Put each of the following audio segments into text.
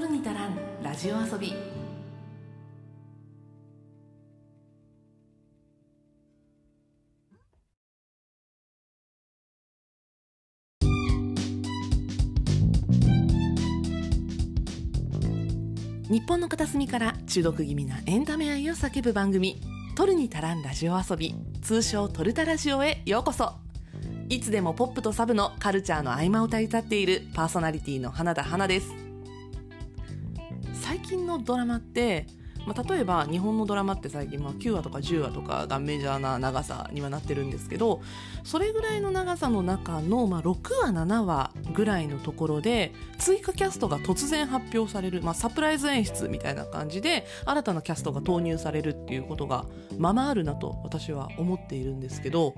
取るに足らんラジオ遊び。日本の片隅から中毒気味なエンタメ愛を叫ぶ番組「取るに足らんラジオ遊び」通称「トルタラジオ」へようこそ。いつでもポップとサブのカルチャーの合間を歌い立っているパーソナリティの花田花です。近のドラマってまあ、例えば日本のドラマって最近まあ9話とか10話とかがメジャーな長さにはなってるんですけどそれぐらいの長さの中のまあ6話7話ぐらいのところで追加キャストが突然発表される、まあ、サプライズ演出みたいな感じで新たなキャストが投入されるっていうことがままあるなと私は思っているんですけど、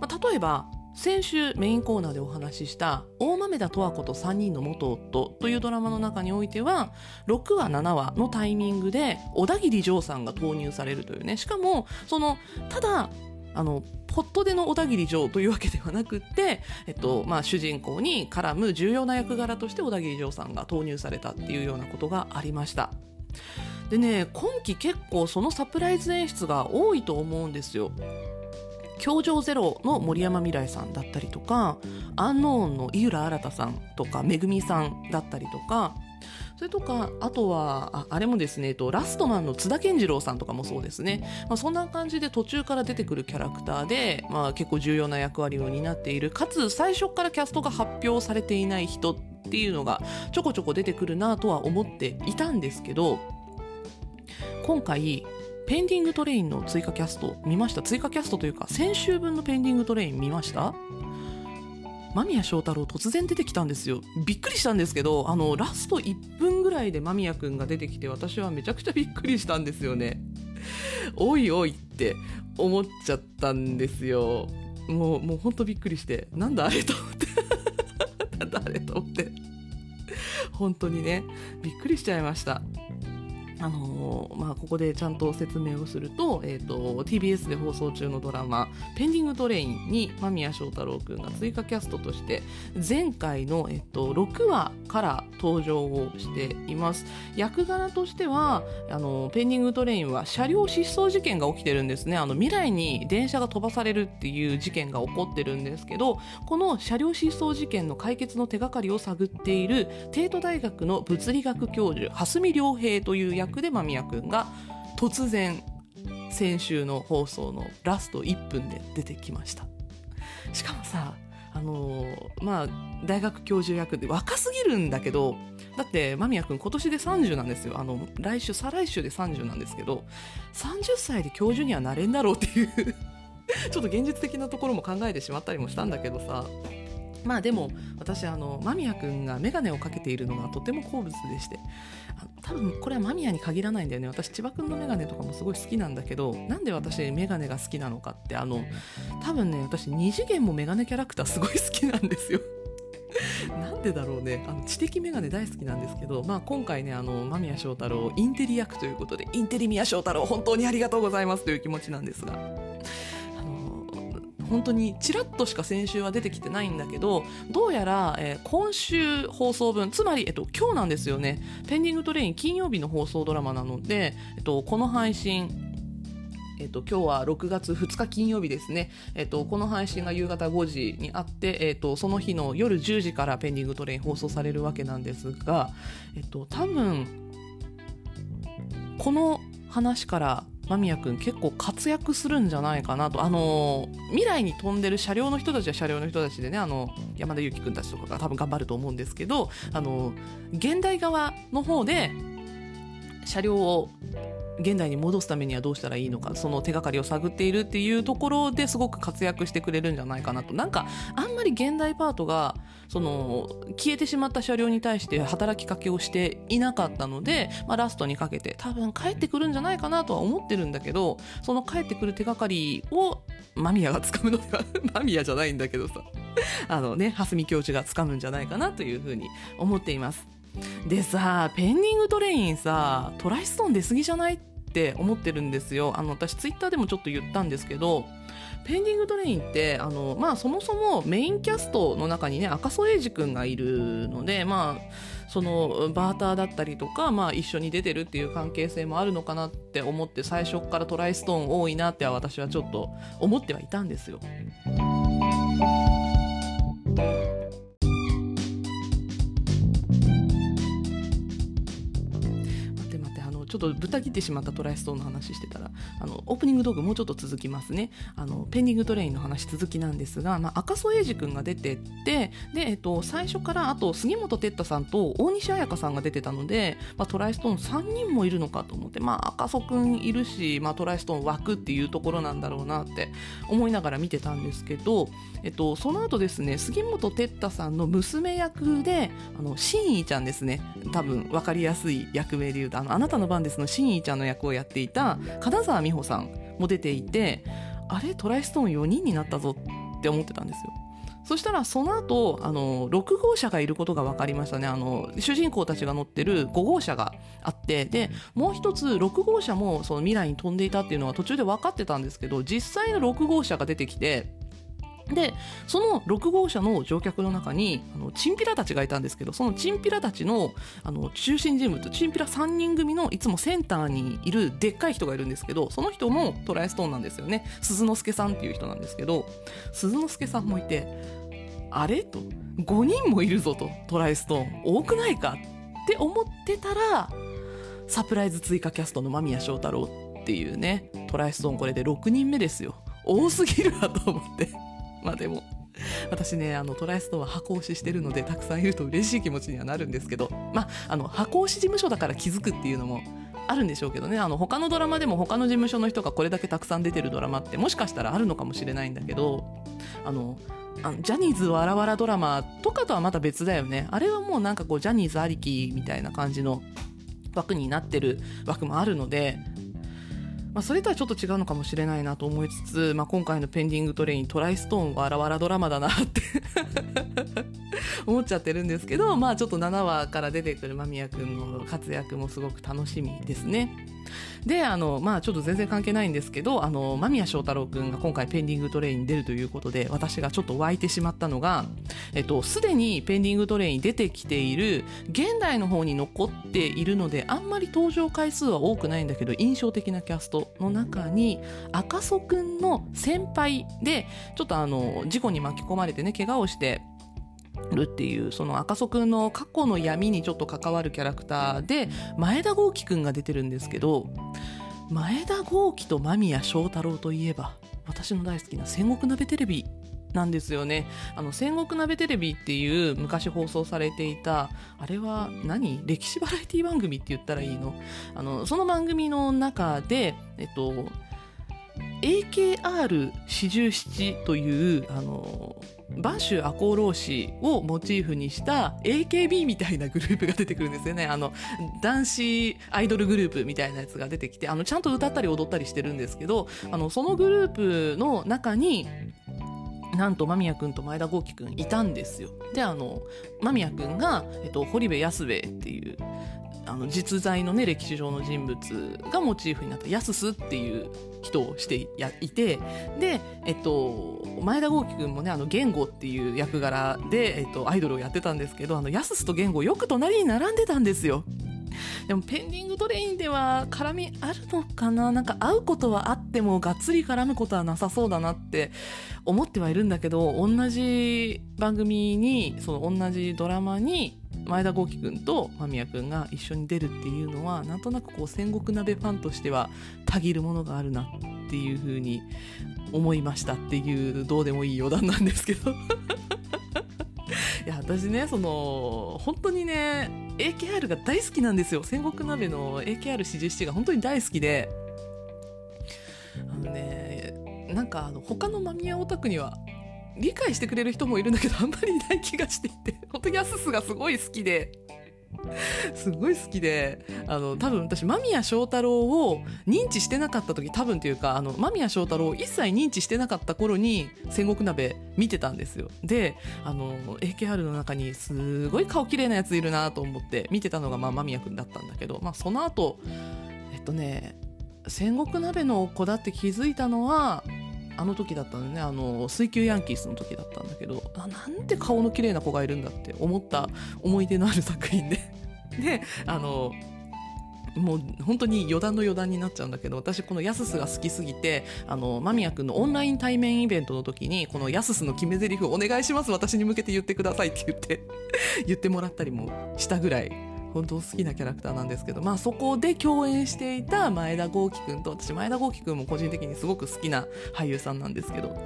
まあ、例えば先週メインコーナーでお話しした大豆田十和子と3人の元夫というドラマの中においては6話7話のタイミングで小田切丈さんが投入されるというねしかもそのただあのポットでの小田切城というわけではなくって、えっとまあ、主人公に絡む重要な役柄として小田切城さんが投入されたっていうようなことがありました。でね今期結構そのサプライズ演出が多いと思うんですよ。教場ゼロの森山未来さんだったりとかアンノーンの井浦新さんとかめぐみさんだったりとかそれとかあとはああれもですねとラストマンの津田健次郎さんとかもそうですね、まあ、そんな感じで途中から出てくるキャラクターで、まあ、結構重要な役割を担っている。かつ最初からキャストが発表されていない人っていうのがちょこちょこ出てくるなとは思っていたんですけど今回ペンディングトレインの追加キャスト見ました。追加キャストというか先週分のペンディングトレイン見ました？間宮祥太朗突然出てきたんですよ。びっくりしたんですけどあのラスト1分ぐらいで間宮くんが出てきて私はめちゃくちゃびっくりしたんですよね。おいおいって思っちゃったんですよ。もうもうほんとびっくりしてなんだあれと思って。なんだあれと思って。本当にねびっくりしちゃいました。あの、まあ、ここでちゃんと説明をすると,、えーと、TBS で放送中のドラマ「ペンディングトレイン」に間宮祥太朗君が追加キャストとして前回の、えーと、6話から登場をしています。役柄としてはあのペンディングトレインは車両失踪事件が起きてるんですね。あの未来に電車が飛ばされるっていう事件が起こってるんですけどこの車両失踪事件の解決の手がかりを探っている帝都大学の物理学教授蓮見良平という役で間宮君が突然先週の放送のラスト1分で出てきました。しかもさあのー、まあ大学教授役で若すぎるんだけどだって間宮君今年で30なんですよ。あの来週再来週で30なんですけど30歳で教授にはなれんだろうっていう ちょっと現実的なところも考えてしまったりもしたんだけどさ。まあでも私あの間宮君が眼鏡をかけているのがとても好物でして多分これは間宮に限らないんだよね。私千葉君の眼鏡とかもすごい好きなんだけどなんで私眼鏡が好きなのかってあの多分ね私2次元も眼鏡キャラクターすごい好きなんですよ。なんでだろうね。あの知的眼鏡大好きなんですけど、まあ、今回ねあの間宮祥太朗インテリ役ということでインテリ宮祥太朗本当にありがとうございますという気持ちなんですが。本当にちらっとしか先週は出てきてないんだけどどうやら、えー、今週放送分つまり、えっと、今日なんですよねペンディングトレイン金曜日の放送ドラマなので、えっと、この配信えっと、今日は6月2日金曜日ですね。えっと、この配信が夕方5時にあって、えっと、その日の夜10時からペンディングトレイン放送されるわけなんですが、えっと、多分、この話から間宮君結構活躍するんじゃないかなと。あの未来に飛んでる車両の人たちは車両の人たちでねあの山田裕貴君たちとかが多分頑張ると思うんですけどあの現代側の方で車両を現代に戻すためにはどうしたらいいのかその手がかりを探っているっていうところですごく活躍してくれるんじゃないかなと。なんかあんまり現代パートがその消えてしまった車両に対して働きかけをしていなかったので、まあ、ラストにかけて多分帰ってくるんじゃないかなとは思ってるんだけどその帰ってくる手がかりを間宮がつかむのでは 間宮じゃないんだけどさ。あのね蓮見教授がつかむんじゃないかなというふうに思っています。でさペンディングトレインさトライストーン出過ぎじゃない？って思ってるんですよあの私ツイッターでもちょっと言ったんですけどペンディングトレインってあの、まあ、そもそもメインキャストの中にね赤楚衛二君がいるのでまあそのバーターだったりとか、まあ、一緒に出てるっていう関係性もあるのかなって思って最初からトライストーン多いなって私はちょっと思ってはいたんですよ。ちょっとぶった切ってしまったトライストーンの話してたらあのオープニング動画もうちょっと続きますね。あのペンディングトレインの話続きなんですが、まあ、赤楚衛二君が出てってで、えっと、最初からあと杉本哲太さんと大西礼芳さんが出てたので、まあ、トライストーン3人もいるのかと思って、まあ、赤楚君いるし、まあ、トライストーン枠っていうところなんだろうなって思いながら見てたんですけど、えっと、その後ですね杉本哲太さんの娘役であの真意ちゃんですね。多分分かりやすい役名で言うとあのあなたの番ンデスのしんいちゃんの役をやっていた金沢美穂さんも出ていてあれトライストーン4人になったぞって思ってたんですよ。そしたらその後あの6号車がいることが分かりましたね。あの主人公たちが乗ってる5号車があってでもう一つ6号車もその未来に飛んでいたっていうのは途中で分かってたんですけど実際の6号車が出てきてでその6号車の乗客の中にあのチンピラたちがいたんですけどそのチンピラたちのあの中心人物チンピラ3人組のいつもセンターにいるでっかい人がいるんですけどその人もトライストーンなんですよね。鈴之助さんっていう人なんですけど鈴之助さんもいてあれ？と。5人もいるぞと。トライストーン多くないか？って思ってたらサプライズ追加キャストの間宮祥太朗っていうねトライストーンこれで6人目ですよ。多すぎるわと思って。まあでも私ねあのトライストは箱押ししてるのでたくさんいると嬉しい気持ちにはなるんですけどまああの箱押し事務所だから気づくっていうのもあるんでしょうけどね。あの他のドラマでも他の事務所の人がこれだけたくさん出てるドラマってもしかしたらあるのかもしれないんだけどあのあのジャニーズわらわらドラマとかとはまた別だよね。あれはもうなんかこうジャニーズありきみたいな感じの枠になってる枠もあるのでまあ、それとはちょっと違うのかもしれないなと思いつつ、まあ、今回のペンディングトレイントライストーンわらわらドラマだなって 思っちゃってるんですけど、まあ、ちょっと7話から出てくる間宮君の活躍もすごく楽しみですね。であの、まあ、ちょっと全然関係ないんですけどあの間宮祥太朗君が今回ペンディングトレインに出るということで私がちょっと湧いてしまったのがすで、にペンディングトレインに出てきている現代の方に残っているのであんまり登場回数は多くないんだけど印象的なキャストの中に赤楚くんの先輩でちょっとあの事故に巻き込まれてね怪我をしてるっていうその赤楚くんの過去の闇にちょっと関わるキャラクターで前田豪輝くんが出てるんですけど前田豪輝と間宮祥太朗といえば私の大好きな戦国鍋テレビなんですよね。あの戦国鍋テレビっていう昔放送されていたあれは何？歴史バラエティ番組って言ったらいいの？あのその番組の中でえっと AKR 四十七というあの播州赤穂浪士をモチーフにした AKB みたいなグループが出てくるんですよね。あの男子アイドルグループみたいなやつが出てきてあのちゃんと歌ったり踊ったりしてるんですけどあのそのグループの中になんと間宮君と前田豪輝君いたんですよ。であの間宮君が、えっと、堀部安兵衛っていうあの実在のね歴史上の人物がモチーフになったやすすっていう人をしてやいてで、えっと、前田豪輝君もねあの言語っていう役柄で、えっと、アイドルをやってたんですけどあのやすすと言語よく隣に並んでたんですよ。でもペンディングトレインでは絡みあるのかな？なんか会うことはあってもがっつり絡むことはなさそうだなって思ってはいるんだけど同じ番組にその同じドラマに前田豪輝君と間宮君が一緒に出るっていうのはなんとなくこう戦国鍋ファンとしてはたぎるものがあるなっていうふうに思いましたっていうどうでもいい余談なんですけど。いや私ねその本当にね AKR が大好きなんですよ。戦国鍋の AKR47 が本当に大好きで。あのねなんかあの他の間宮オタクには理解してくれる人もいるんだけどあんまりいない気がしていて本当にアススがすごい好きで。すごい好きであの多分私間宮祥太朗を認知してなかった時多分というかあの間宮祥太朗を一切認知してなかった頃に戦国鍋見てたんですよ。であの AKR の中にすごい顔綺麗なやついるなと思って見てたのが、まあ、間宮君だったんだけど、まあ、その後えっとね戦国鍋の子だって気づいたのはあの時だったんだねあの水球ヤンキースの時だったんだけどあなんて顔の綺麗な子がいるんだって思った思い出のある作品で。であのもう本当に余談の余談になっちゃうんだけど私このヤススが好きすぎてあの間宮君のオンライン対面イベントの時にこのヤススの決め台詞お願いします私に向けて言ってくださいって言って 言ってもらったりもしたぐらい本当好きなキャラクターなんですけど、まあ、そこで共演していた前田豪輝君と私前田豪輝君も個人的にすごく好きな俳優さんなんですけど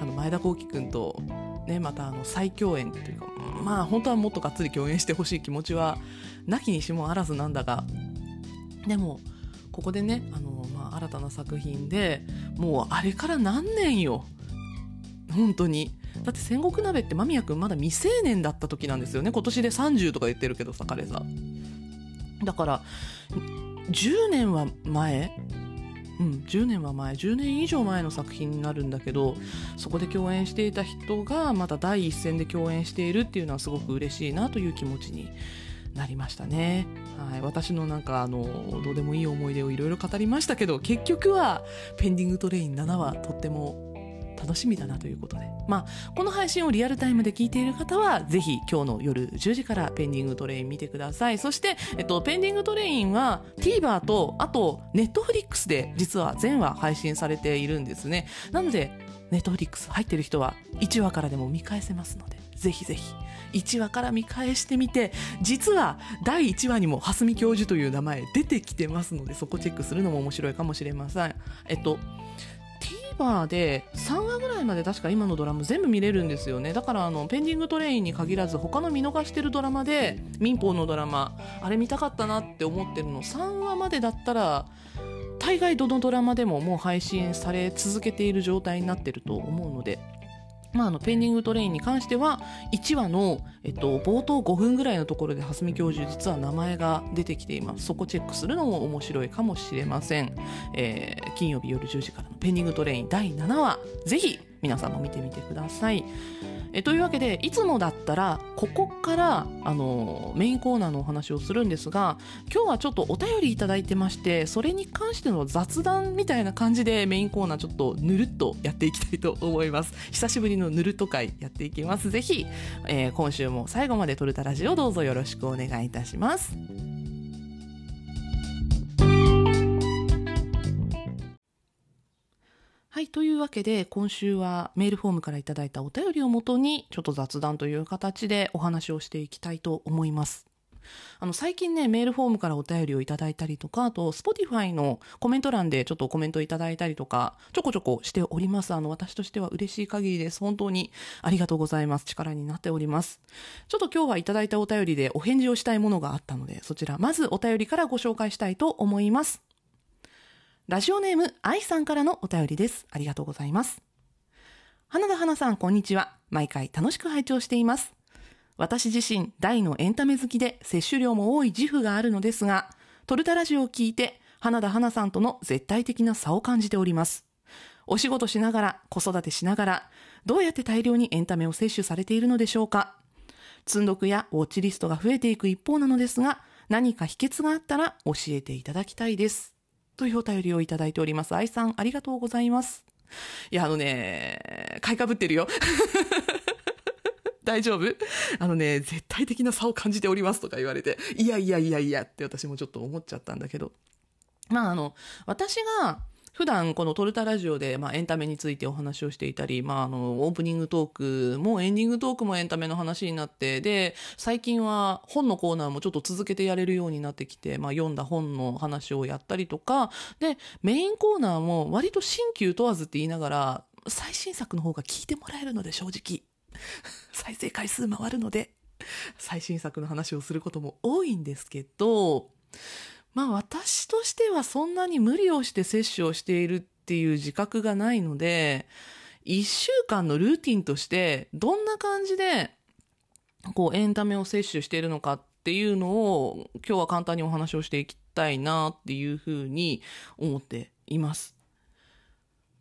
あの前田豪輝君と、ね、またあの再共演っていうかまあ本当はもっとがっつり共演してほしい気持ちはなきにしもあらずなんだがでもここでねあの、まあ、新たな作品でもうあれから何年よ？本当に。だって戦国鍋って間宮君まだ未成年だった時なんですよね。今年で30とか言ってるけどさ彼さ。だから10年は前？うん10年は前。10年以上前の作品になるんだけどそこで共演していた人がまた第一線で共演しているっていうのはすごく嬉しいなという気持ちになりましたね。はい、私のなんかあのどうでもいい思い出をいろいろ語りましたけど結局はペンディングトレイン7はとっても楽しみだなということで、まあ、この配信をリアルタイムで聞いている方は、ぜひ今日の夜10時からペンディングトレイン見てください。そして、えっと、ペンディングトレインは TVer と、あと、Netflix で実は全話配信されているんですね。なので、Netflix 入ってる人は1話からでも見返せますので、ぜひぜひ。1話から見返してみて実は第1話にも蓮見教授という名前出てきてますのでそこチェックするのも面白いかもしれませんえっとバーで3話ぐらいまで確か今のドラマ全部見れるんですよね。だからあのペンディングトレインに限らず他の見逃してるドラマで民放のドラマあれ見たかったなって思ってるの3話までだったら大概どのドラマでももう配信され続けている状態になってると思うのでまあ、あのペンディングトレインに関しては1話の、えっと、冒頭5分ぐらいのところで蓮見教授実は名前が出てきています。そこチェックするのも面白いかもしれません、えー、金曜日夜10時からのペンディングトレイン第7話ぜひ皆さんも見てみてください。えというわけでいつもだったらここからあのメインコーナーのお話をするんですが今日はちょっとお便りいただいてましてそれに関しての雑談みたいな感じでメインコーナーちょっとぬるっとやっていきたいと思います。久しぶりのぬるっと会やっていきます。ぜひ、えー、今週も最後までトルタラジオどうぞよろしくお願いいたします。はい、というわけで今週はメールフォームからいただいたお便りをもとにちょっと雑談という形でお話をしていきたいと思います。あの最近ねメールフォームからお便りをいただいたりとかあと Spotify のコメント欄でちょっとコメントいただいたりとかちょこちょこしております。あの私としては嬉しい限りです。本当にありがとうございます。力になっております。ちょっと今日はいただいたお便りでお返事をしたいものがあったのでそちらまずお便りからご紹介したいと思います。ラジオネーム、愛さんからのお便りです。ありがとうございます。花田花さん、こんにちは。毎回楽しく拝聴しています。私自身、大のエンタメ好きで、摂取量も多い自負があるのですが、トルタラジオを聞いて、花田花さんとの絶対的な差を感じております。お仕事しながら、子育てしながら、どうやって大量にエンタメを摂取されているのでしょうか。積んどくやウォッチリストが増えていく一方なのですが、何か秘訣があったら教えていただきたいです。というお便りをいただいております。愛さん、ありがとうございます。いや、あのね、買いかぶってるよ。大丈夫？あのね、絶対的な差を感じておりますとか言われて、いやいやいやいやって私もちょっと思っちゃったんだけど。まああの、私が普段このトルタラジオで、まあ、エンタメについてお話をしていたり、まあ、あの、オープニングトークもエンディングトークもエンタメの話になって、で、最近は本のコーナーもちょっと続けてやれるようになってきて、まあ、読んだ本の話をやったりとか、で、メインコーナーも割と新旧問わずって言いながら、最新作の方が聞いてもらえるので正直、再生回数回るので、最新作の話をすることも多いんですけど、まあ私としてはそんなに無理をして接種をしているっていう自覚がないので、一週間のルーティンとしてどんな感じでこうエンタメを摂取しているのかっていうのを今日は簡単にお話をしていきたいなっていうふうに思っています。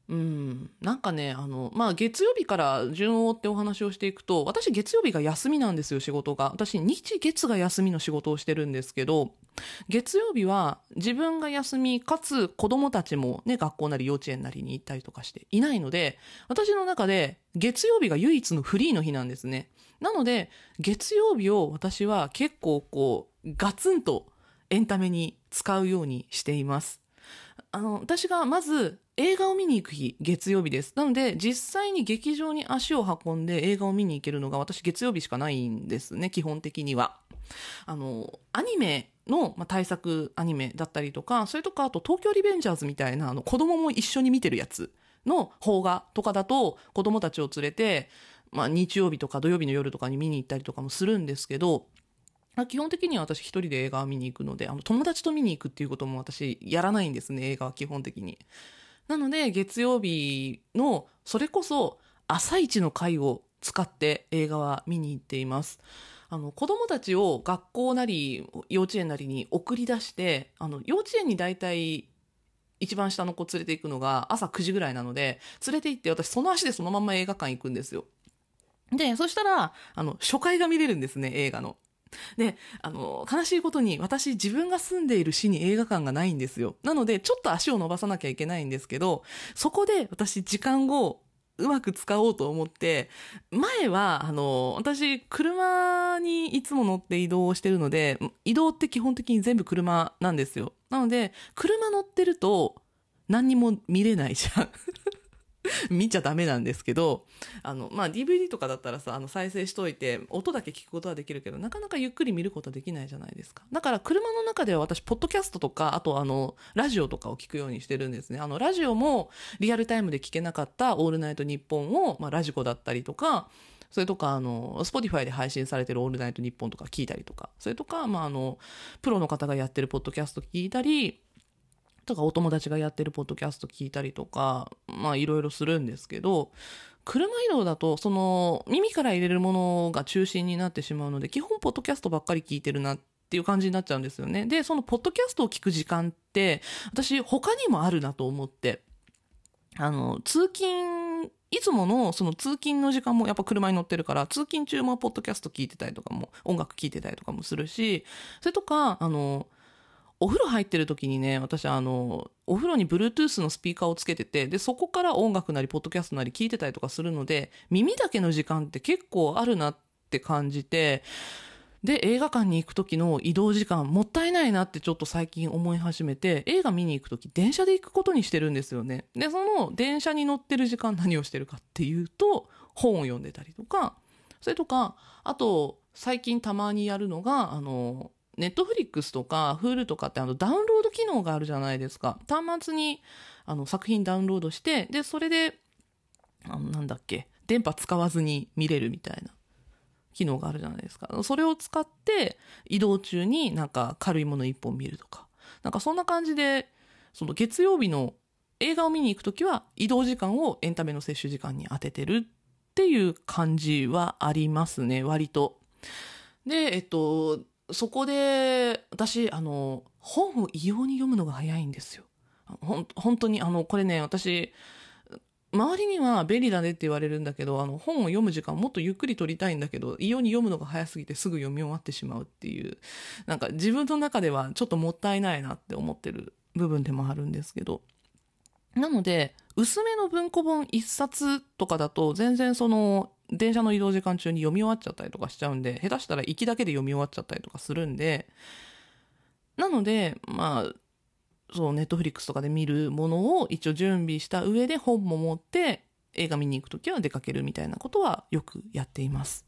うん、なんかね、あの、まあ、月曜日から順を追ってお話をしていくと、私月曜日が休みなんですよ、仕事が。私日月が休みの仕事をしてるんですけど、月曜日は自分が休み、かつ子供たちもね、学校なり幼稚園なりに行ったりとかしていないので、私の中で月曜日が唯一のフリーの日なんですね。なので、月曜日を私は結構こう、ガツンとエンタメに使うようにしています。あの、私がまず映画を見に行く日、月曜日です。なので、実際に劇場に足を運んで映画を見に行けるのが私月曜日しかないんですね、基本的には。あの、アニメの、まあ、対策アニメだったりとか、それとか、あと東京リベンジャーズみたいな、あの、子供も一緒に見てるやつの邦画とかだと、子供たちを連れて、まあ、日曜日とか土曜日の夜とかに見に行ったりとかもするんですけど、基本的には私一人で映画を見に行くので、あの、友達と見に行くっていうことも私やらないんですね、映画は基本的に。なので、月曜日の、それこそ、朝一の回を使って映画は見に行っています。あの、子供たちを学校なり、幼稚園なりに送り出して、あの、幼稚園に大体、一番下の子連れて行くのが朝9時ぐらいなので、連れて行って私その足でそのまま映画館行くんですよ。で、そしたら、あの、初回が見れるんですね、映画の。で、あの、悲しいことに私自分が住んでいる市に映画館がないんですよ。なので、ちょっと足を伸ばさなきゃいけないんですけど、そこで私時間をうまく使おうと思って、前は、あの、私、車にいつも乗って移動してるので、移動って基本的に全部車なんですよ。なので、車乗ってると何にも見れないじゃん。見ちゃダメなんですけど、あの、まあ、DVD とかだったらさ、あの、再生しといて、音だけ聞くことはできるけど、なかなかゆっくり見ることはできないじゃないですか。だから、車の中では私、ポッドキャストとか、あと、あの、ラジオとかを聞くようにしてるんですね。あの、ラジオも、リアルタイムで聞けなかった、オールナイトニッポンを、まあ、ラジコだったりとか、それとか、あの、 Spotify で配信されてるオールナイトニッポンとか聞いたりとか、それとか、まあ、あの、プロの方がやってるポッドキャスト聞いたり、とかお友達がやってるポッドキャスト聞いたりとか、まあいろいろするんですけど、車移動だと、その耳から入れるものが中心になってしまうので、基本ポッドキャストばっかり聞いてるなっていう感じになっちゃうんですよね。で、そのポッドキャストを聞く時間って、私他にもあるなと思って、あの、通勤、いつものその通勤の時間もやっぱ車に乗ってるから、通勤中もポッドキャスト聞いてたりとかも、音楽聞いてたりとかもするし、それとか、あの、お風呂入ってる時にね、私あの、お風呂に Bluetooth のスピーカーをつけてて、で、そこから音楽なり、ポッドキャストなり聞いてたりとかするので、耳だけの時間って結構あるなって感じて、で、映画館に行く時の移動時間もったいないなってちょっと最近思い始めて、映画見に行く時電車で行くことにしてるんですよね。で、その電車に乗ってる時間何をしてるかっていうと、本を読んでたりとか、それとか、あと、最近たまにやるのが、あの、ネットフリックスとか、フールとかってあのダウンロード機能があるじゃないですか。端末にあの作品ダウンロードして、で、それで、あの、なんだっけ、電波使わずに見れるみたいな機能があるじゃないですか。それを使って移動中になんか軽いもの一本見るとか。なんかそんな感じで、その月曜日の映画を見に行くときは移動時間をエンタメの摂取時間に当ててるっていう感じはありますね、割と。で、えっと、そこで、私、あの、本を異様に読むのが早いんですよ。ほん、本当に、あの、これね、私、周りには便利だねって言われるんだけど、あの、本を読む時間もっとゆっくり取りたいんだけど、異様に読むのが早すぎてすぐ読み終わってしまうっていう、なんか自分の中ではちょっともったいないなって思ってる部分でもあるんですけど。なので、薄めの文庫本一冊とかだと、全然その、電車の移動時間中に読み終わっちゃったりとかしちゃうんで、下手したら行きだけで読み終わっちゃったりとかするんで、なので、まあ、そう、ネットフリックスとかで見るものを一応準備した上で本も持って映画見に行くときは出かけるみたいなことはよくやっています。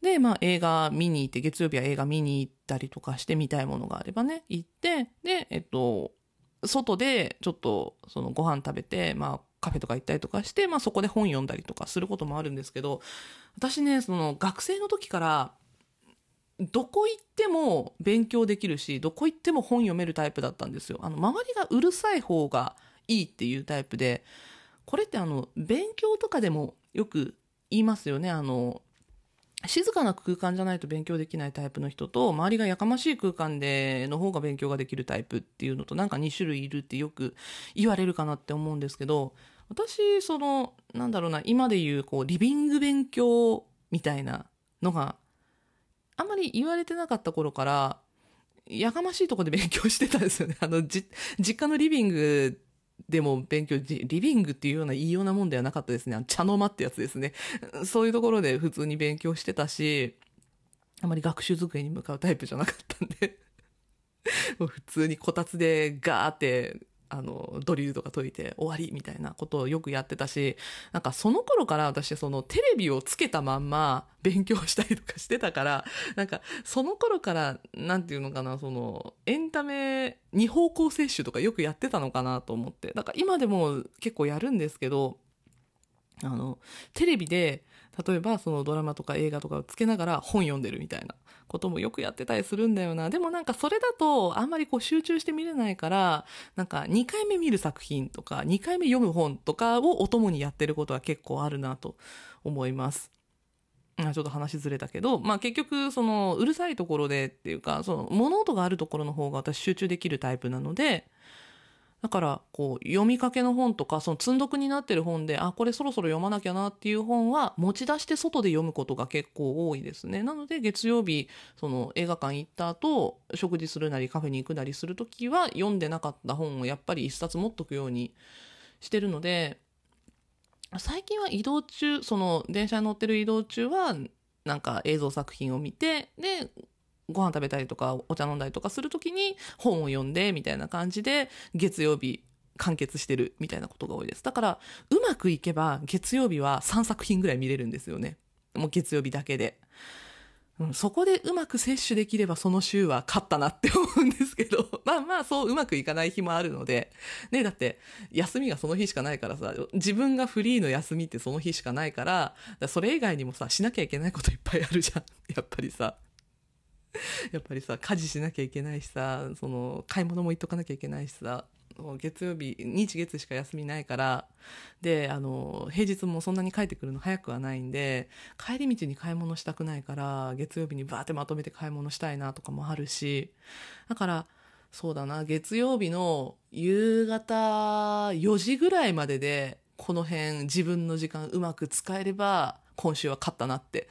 で、まあ映画見に行って、月曜日は映画見に行ったりとかして見たいものがあればね、行って、で、えっと、外でちょっとそのご飯食べて、まあカフェとか行ったりとかして、まあそこで本読んだりとかすることもあるんですけど、私ね、その学生の時から、どこ行っても勉強できるし、どこ行っても本読めるタイプだったんですよ。あの、周りがうるさい方がいいっていうタイプで、これってあの、勉強とかでもよく言いますよね。あの、静かな空間じゃないと勉強できないタイプの人と、周りがやかましい空間での方が勉強ができるタイプっていうのと、なんか2種類いるってよく言われるかなって思うんですけど、私、その、なんだろうな、今で言う、こう、リビング勉強みたいなのが、あんまり言われてなかった頃から、やかましいとこで勉強してたんですよね。あの、実家のリビングでも勉強、リビングっていうような言いようなもんではなかったですね。茶の間ってやつですね。そういうところで普通に勉強してたし、あまり学習机に向かうタイプじゃなかったんで 普通にこたつでガーってあの、ドリルとか解いて終わりみたいなことをよくやってたし、なんかその頃から私そのテレビをつけたまんま勉強したりとかしてたから、なんかその頃から、なんていうのかな、その、エンタメ二方向摂取とかよくやってたのかなと思って。だから今でも結構やるんですけど、あの、テレビで、例えばそのドラマとか映画とかをつけながら本読んでるみたいなこともよくやってたりするんだよな。でもなんかそれだとあんまりこう集中して見れないから、なんか2回目見る作品とか2回目読む本とかをお供にやってることは結構あるなと思います。ちょっと話ずれたけど、まあ結局、その、うるさいところでっていうか、その、物音があるところの方が私集中できるタイプなので、だから、こう、読みかけの本とか、その積んどくになってる本で、あ、これそろそろ読まなきゃなっていう本は、持ち出して外で読むことが結構多いですね。なので、月曜日、その映画館行った後、食事するなりカフェに行くなりするときは、読んでなかった本をやっぱり一冊持っとくようにしてるので、最近は移動中、その電車に乗ってる移動中は、なんか映像作品を見て、で、ご飯食べたりとかお茶飲んだりとかするときに本を読んでみたいな感じで月曜日完結してるみたいなことが多いです。だからうまくいけば月曜日は3作品ぐらい見れるんですよね。もう月曜日だけで。うん、そこでうまく摂取できればその週は勝ったなって思うんですけど、まあまあそううまくいかない日もあるので、ね、だって休みがその日しかないからさ、自分がフリーの休みってその日しかないから、からそれ以外にもさ、しなきゃいけないこといっぱいあるじゃん。やっぱりさ。やっぱりさ家事しなきゃいけないしさその買い物も行っとかなきゃいけないしさ月曜日日月しか休みないからであの平日もそんなに帰ってくるの早くはないんで帰り道に買い物したくないから月曜日にバーってまとめて買い物したいなとかもあるしだからそうだな月曜日の夕方4時ぐらいまででこの辺自分の時間うまく使えれば今週は勝ったなって。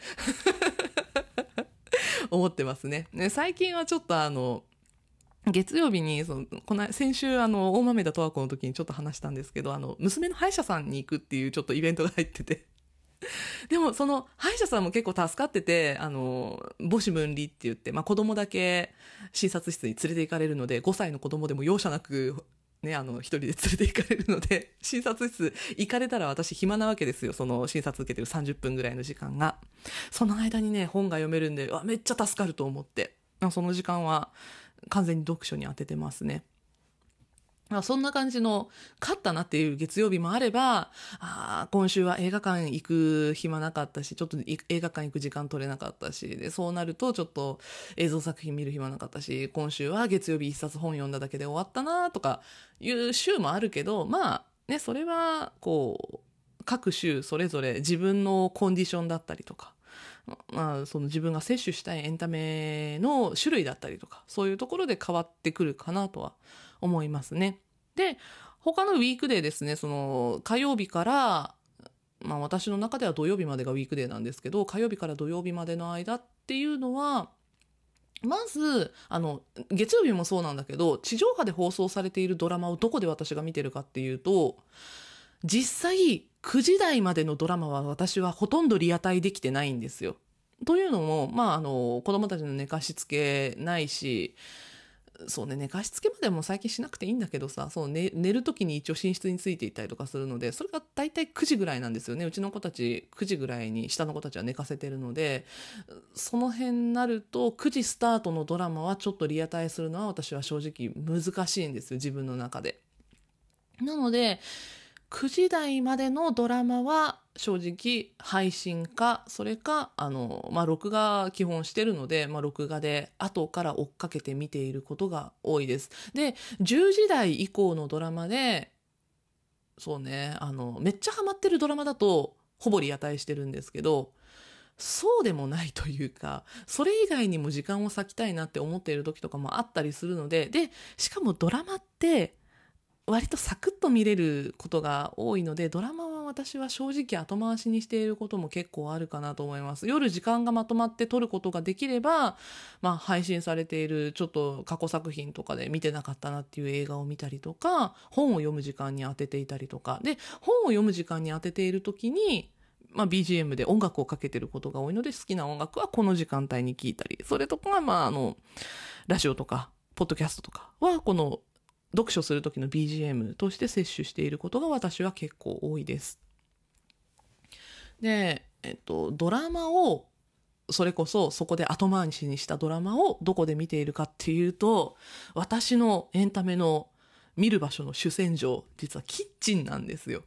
思ってますね。ね、最近はちょっとあの、月曜日に、その、この、先週、あの、大豆田十和子の時にちょっと話したんですけど、あの、娘の歯医者さんに行くっていうちょっとイベントが入ってて。でも、その、歯医者さんも結構助かってて、あの、母子分離って言って、まあ、子供だけ診察室に連れて行かれるので、5歳の子供でも容赦なくね、あの、一人で連れて行かれるので、診察室行かれたら私暇なわけですよ。その診察受けてる30分ぐらいの時間が。その間にね、本が読めるんで、うわ、めっちゃ助かると思って。その時間は完全に読書に当ててますね。そんな感じの、勝ったなっていう月曜日もあれば、あ今週は映画館行く暇なかったし、ちょっと映画館行く時間取れなかったし、で、そうなるとちょっと映像作品見る暇なかったし、今週は月曜日一冊本読んだだけで終わったなとかいう週もあるけど、まあ、ね、それは、こう、各週それぞれ自分のコンディションだったりとか、まあ、その自分が摂取したいエンタメの種類だったりとか、そういうところで変わってくるかなとは思いますね。で、他のウィークデーですね、その火曜日から、まあ私の中では土曜日までがウィークデーなんですけど、火曜日から土曜日までの間っていうのは、まず、あの、月曜日もそうなんだけど、地上波で放送されているドラマをどこで私が見てるかっていうと、実際、9時台までのドラマは私はほとんどリアタイできてないんですよ。というのも、まあ、あの、子供たちの寝かしつけないし、そうね、寝かしつけまでも最近しなくていいんだけどさ、そう、ね、寝る時に一応寝室についていたりとかするので、それが大体9時ぐらいなんですよね。うちの子たち9時ぐらいに下の子たちは寝かせてるので、その辺になると9時スタートのドラマはちょっとリアタイするのは私は正直難しいんですよ、自分の中で。なので、9時台までのドラマは正直配信か、それか、あの、まあ、録画基本してるので、まあ、録画で後から追っかけて見ていることが多いです。で、10時台以降のドラマで、そうね、あの、めっちゃハマってるドラマだと、ほぼリアタイしてるんですけど、そうでもないというか、それ以外にも時間を割きたいなって思っている時とかもあったりするので、で、しかもドラマって、割とサクッと見れることが多いので、ドラマは私は正直後回しにしていることも結構あるかなと思います。夜時間がまとまって撮ることができれば、まあ配信されているちょっと過去作品とかで見てなかったなっていう映画を見たりとか、本を読む時間に当てていたりとか、で、本を読む時間に当てている時に、まあ、BGM で音楽をかけてることが多いので、好きな音楽はこの時間帯に聴いたり、それとか、まあ、あの、ラジオとか、ポッドキャストとかは、この読書する時の BGM として摂取していることが私は結構多いです。で、えっと、ドラマを、それこそそこで後回しにしたドラマをどこで見ているかっていうと、私のエンタメの見る場所の主戦場、実はキッチンなんですよ。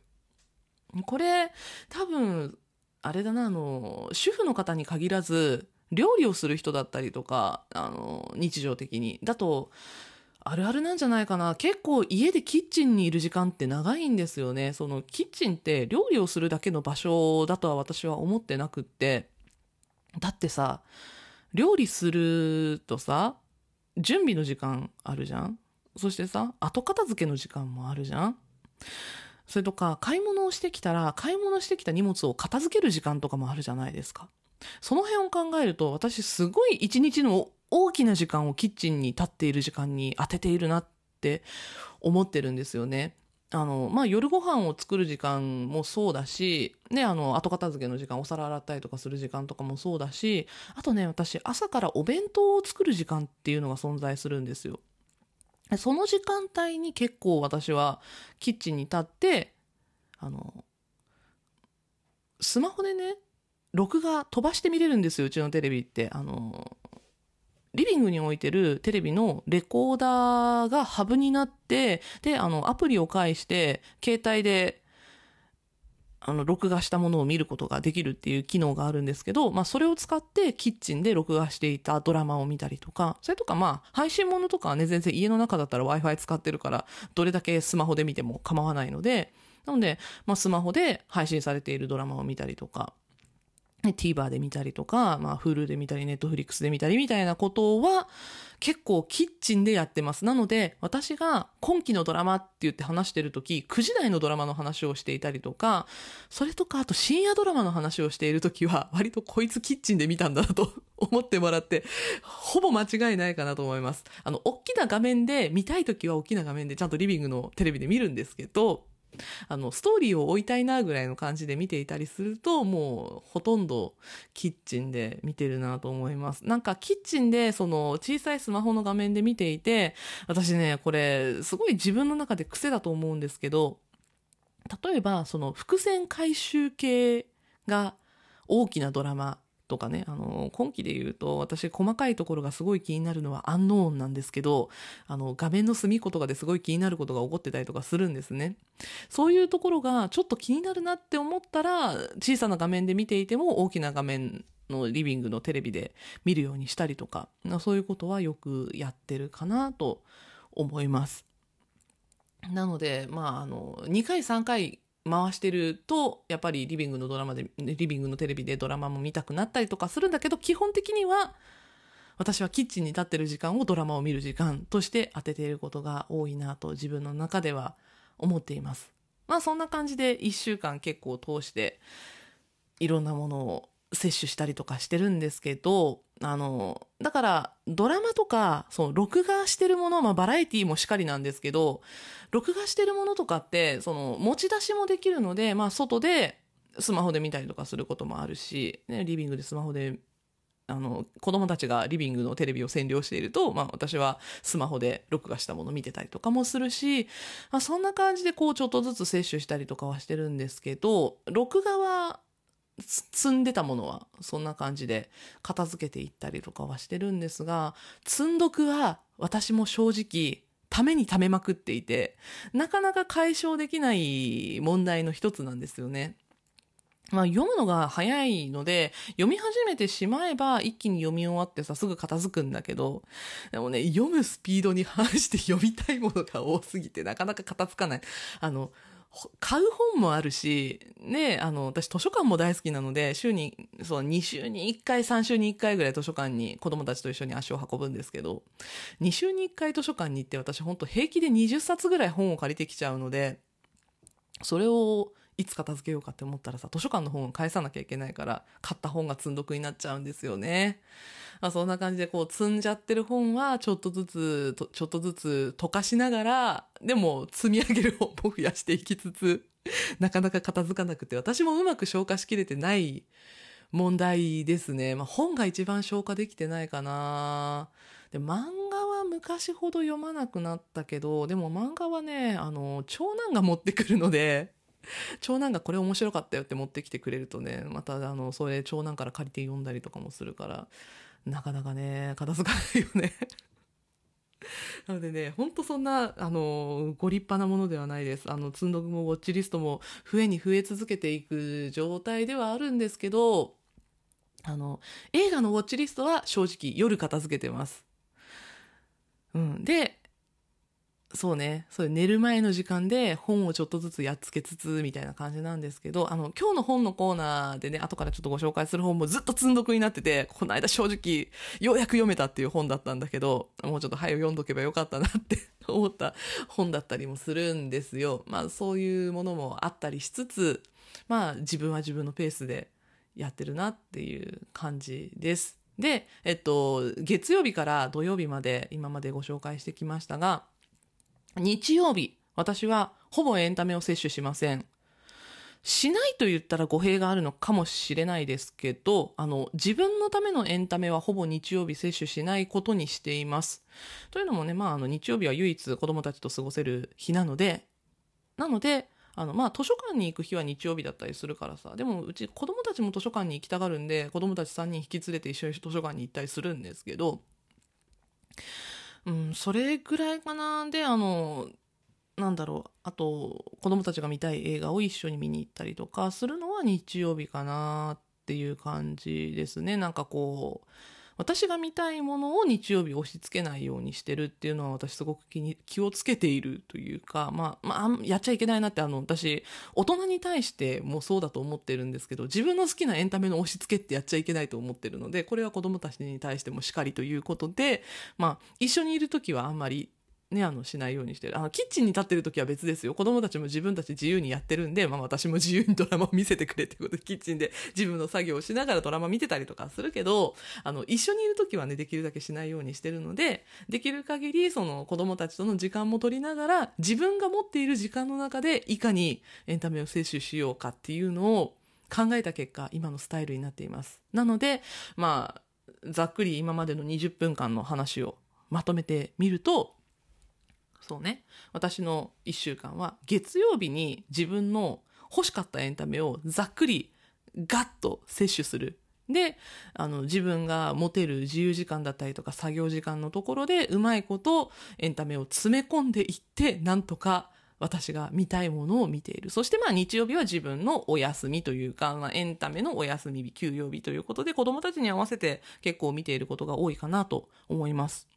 これ、多分、あれだな、あの、主婦の方に限らず、料理をする人だったりとか、あの、日常的に。だと、あるあるなんじゃないかな。結構家でキッチンにいる時間って長いんですよね。そのキッチンって料理をするだけの場所だとは私は思ってなくって。だってさ、料理するとさ、準備の時間あるじゃんそしてさ、後片付けの時間もあるじゃんそれとか、買い物をしてきたら、買い物してきた荷物を片付ける時間とかもあるじゃないですか。その辺を考えると、私すごい一日の大きな時間をキッチンに立っている時間に当てているなって思ってるんですよね。あの、まあ、夜ご飯を作る時間もそうだし、ね、あの、後片付けの時間、お皿洗ったりとかする時間とかもそうだし、あとね、私、朝からお弁当を作る時間っていうのが存在するんですよ。その時間帯に結構私はキッチンに立って、あの、スマホでね、録画飛ばして見れるんですよ、うちのテレビって。あの、リビングに置いてるテレビのレコーダーがハブになって、で、あの、アプリを介して、携帯で、あの、録画したものを見ることができるっていう機能があるんですけど、まあ、それを使ってキッチンで録画していたドラマを見たりとか、それとかまあ、配信物とかはね、全然家の中だったら Wi-Fi 使ってるから、どれだけスマホで見ても構わないので、なので、まあ、スマホで配信されているドラマを見たりとか、TVer で見たりとか、まあ、Hulu で見たり、Netflix で見たりみたいなことは、結構キッチンでやってます。なので、私が今期のドラマって言って話してるとき、9時台のドラマの話をしていたりとか、それとか、あと深夜ドラマの話をしているときは、割とこいつキッチンで見たんだなと 思ってもらって、ほぼ間違いないかなと思います。あの、大きな画面で見たいときは大きな画面でちゃんとリビングのテレビで見るんですけど、あの、ストーリーを追いたいなぐらいの感じで見ていたりすると、もうほとんどキッチンで見てるなと思います。なんかキッチンでその小さいスマホの画面で見ていて、私ね、これすごい自分の中で癖だと思うんですけど、例えばその伏線回収系が大きなドラマとかね、あの、今期で言うと、私、細かいところがすごい気になるのはアンノーンなんですけど、あの、画面の隅っことかですごい気になることが起こってたりとかするんですね。そういうところがちょっと気になるなって思ったら、小さな画面で見ていても大きな画面のリビングのテレビで見るようにしたりとか、そういうことはよくやってるかなと思います。なので、まあ、あの、2回3回回してると、やっぱりリビングのドラマで、リビングのテレビでドラマも見たくなったりとかするんだけど、基本的には、私はキッチンに立ってる時間をドラマを見る時間として当てていることが多いなと自分の中では思っています。まあそんな感じで1週間結構通していろんなものを摂取したりとかしてるんですけど、あの、だから、ドラマとか、その、録画してるもの、まあ、バラエティもしかりなんですけど、録画してるものとかって、その、持ち出しもできるので、まあ、外で、スマホで見たりとかすることもあるし、ね、リビングでスマホで、あの、子供たちがリビングのテレビを占領していると、まあ、私はスマホで録画したもの見てたりとかもするし、まあ、そんな感じで、こう、ちょっとずつ摂取したりとかはしてるんですけど、録画は、積んでたものはそんな感じで片付けていったりとかはしてるんですが、積んどくは私も正直ためにためまくっていて、なかなか解消できない問題の一つなんですよね。まあ読むのが早いので、読み始めてしまえば一気に読み終わってさ、すぐ片付くんだけど、でもね、読むスピードに反して読みたいものが多すぎてなかなか片付かない。あの、買う本もあるし、ね、あの、私図書館も大好きなので、週に、そう、2週に1回、3週に1回ぐらい図書館に子供たちと一緒に足を運ぶんですけど、2週に1回図書館に行って私ほんと平気で20冊ぐらい本を借りてきちゃうので、それをいつ片付けようかって思ったらさ、図書館の本を返さなきゃいけないから、買った本が積んどくになっちゃうんですよね。まあ、そんな感じでこう積んじゃってる本はちょっとずつ、ちょっとずつ溶かしながら、でも積み上げる本も増やしていきつつ、なかなか片付かなくて、私もうまく消化しきれてない問題ですね。まあ、本が一番消化できてないかな。で、漫画は昔ほど読まなくなったけど、でも漫画はね、あの、長男が持ってくるので、長男がこれ面白かったよって持ってきてくれるとね、またあの、それ長男から借りて読んだりとかもするから、なかなかね、片付かないよね なのでね、ほんとそんな、あの、ご立派なものではないです。あの、積んどくもウォッチリストも増えに増え続けていく状態ではあるんですけど、あの、映画のウォッチリストは正直夜片付けてます。うん。で、そうね。そう寝る前の時間で本をちょっとずつやっつけつつみたいな感じなんですけど、あの、今日の本のコーナーでね、後からちょっとご紹介する本もずっと積んどくになってて、この間正直、ようやく読めたっていう本だったんだけど、もうちょっと早く読んどけばよかったなって 思った本だったりもするんですよ。まあそういうものもあったりしつつ、まあ自分は自分のペースでやってるなっていう感じです。で、えっと、月曜日から土曜日まで今までご紹介してきましたが、日曜日、私はほぼエンタメを摂取しません。しないと言ったら語弊があるのかもしれないですけど、あの、自分のためのエンタメはほぼ日曜日摂取しないことにしています。というのもね、まあ、あの、日曜日は唯一子供たちと過ごせる日なので、なので、あの、まあ、図書館に行く日は日曜日だったりするからさ、でもうち子供たちも図書館に行きたがるんで、子供たち3人引き連れて一緒に図書館に行ったりするんですけど、うん、それぐらいかな。で、あの、なんだろう。あと、子供たちが見たい映画を一緒に見に行ったりとかするのは日曜日かなっていう感じですね。なんかこう、私が見たいものを日曜日押し付けないようにしてるっていうのは私すごく気に気をつけているというか、まあ、まあ、やっちゃいけないなってあの、私、大人に対してもそうだと思ってるんですけど、自分の好きなエンタメの押し付けってやっちゃいけないと思ってるので、これは子供たちに対してもしかりということで、まあ、一緒にいる時はあんまりね、あの、しないようにしてる。あの、キッチンに立ってる時は別ですよ。子供たちも自分たち自由にやってるんで、まあ私も自由にドラマを見せてくれってことで、キッチンで自分の作業をしながらドラマ見てたりとかするけど、あの、一緒にいる時はね、できるだけしないようにしてるので、できる限り、その、子供たちとの時間も取りながら、自分が持っている時間の中で、いかにエンタメを摂取しようかっていうのを考えた結果、今のスタイルになっています。なので、まあ、ざっくり今までの20分間の話をまとめてみると、そうね。私の一週間は月曜日に自分の欲しかったエンタメをざっくりガッと摂取する。で、あの、自分が持てる自由時間だったりとか作業時間のところでうまいことエンタメを詰め込んでいって、なんとか私が見たいものを見ている。そしてまあ日曜日は自分のお休みというか、まあ、エンタメのお休み日、休養日ということで子供たちに合わせて結構見ていることが多いかなと思います。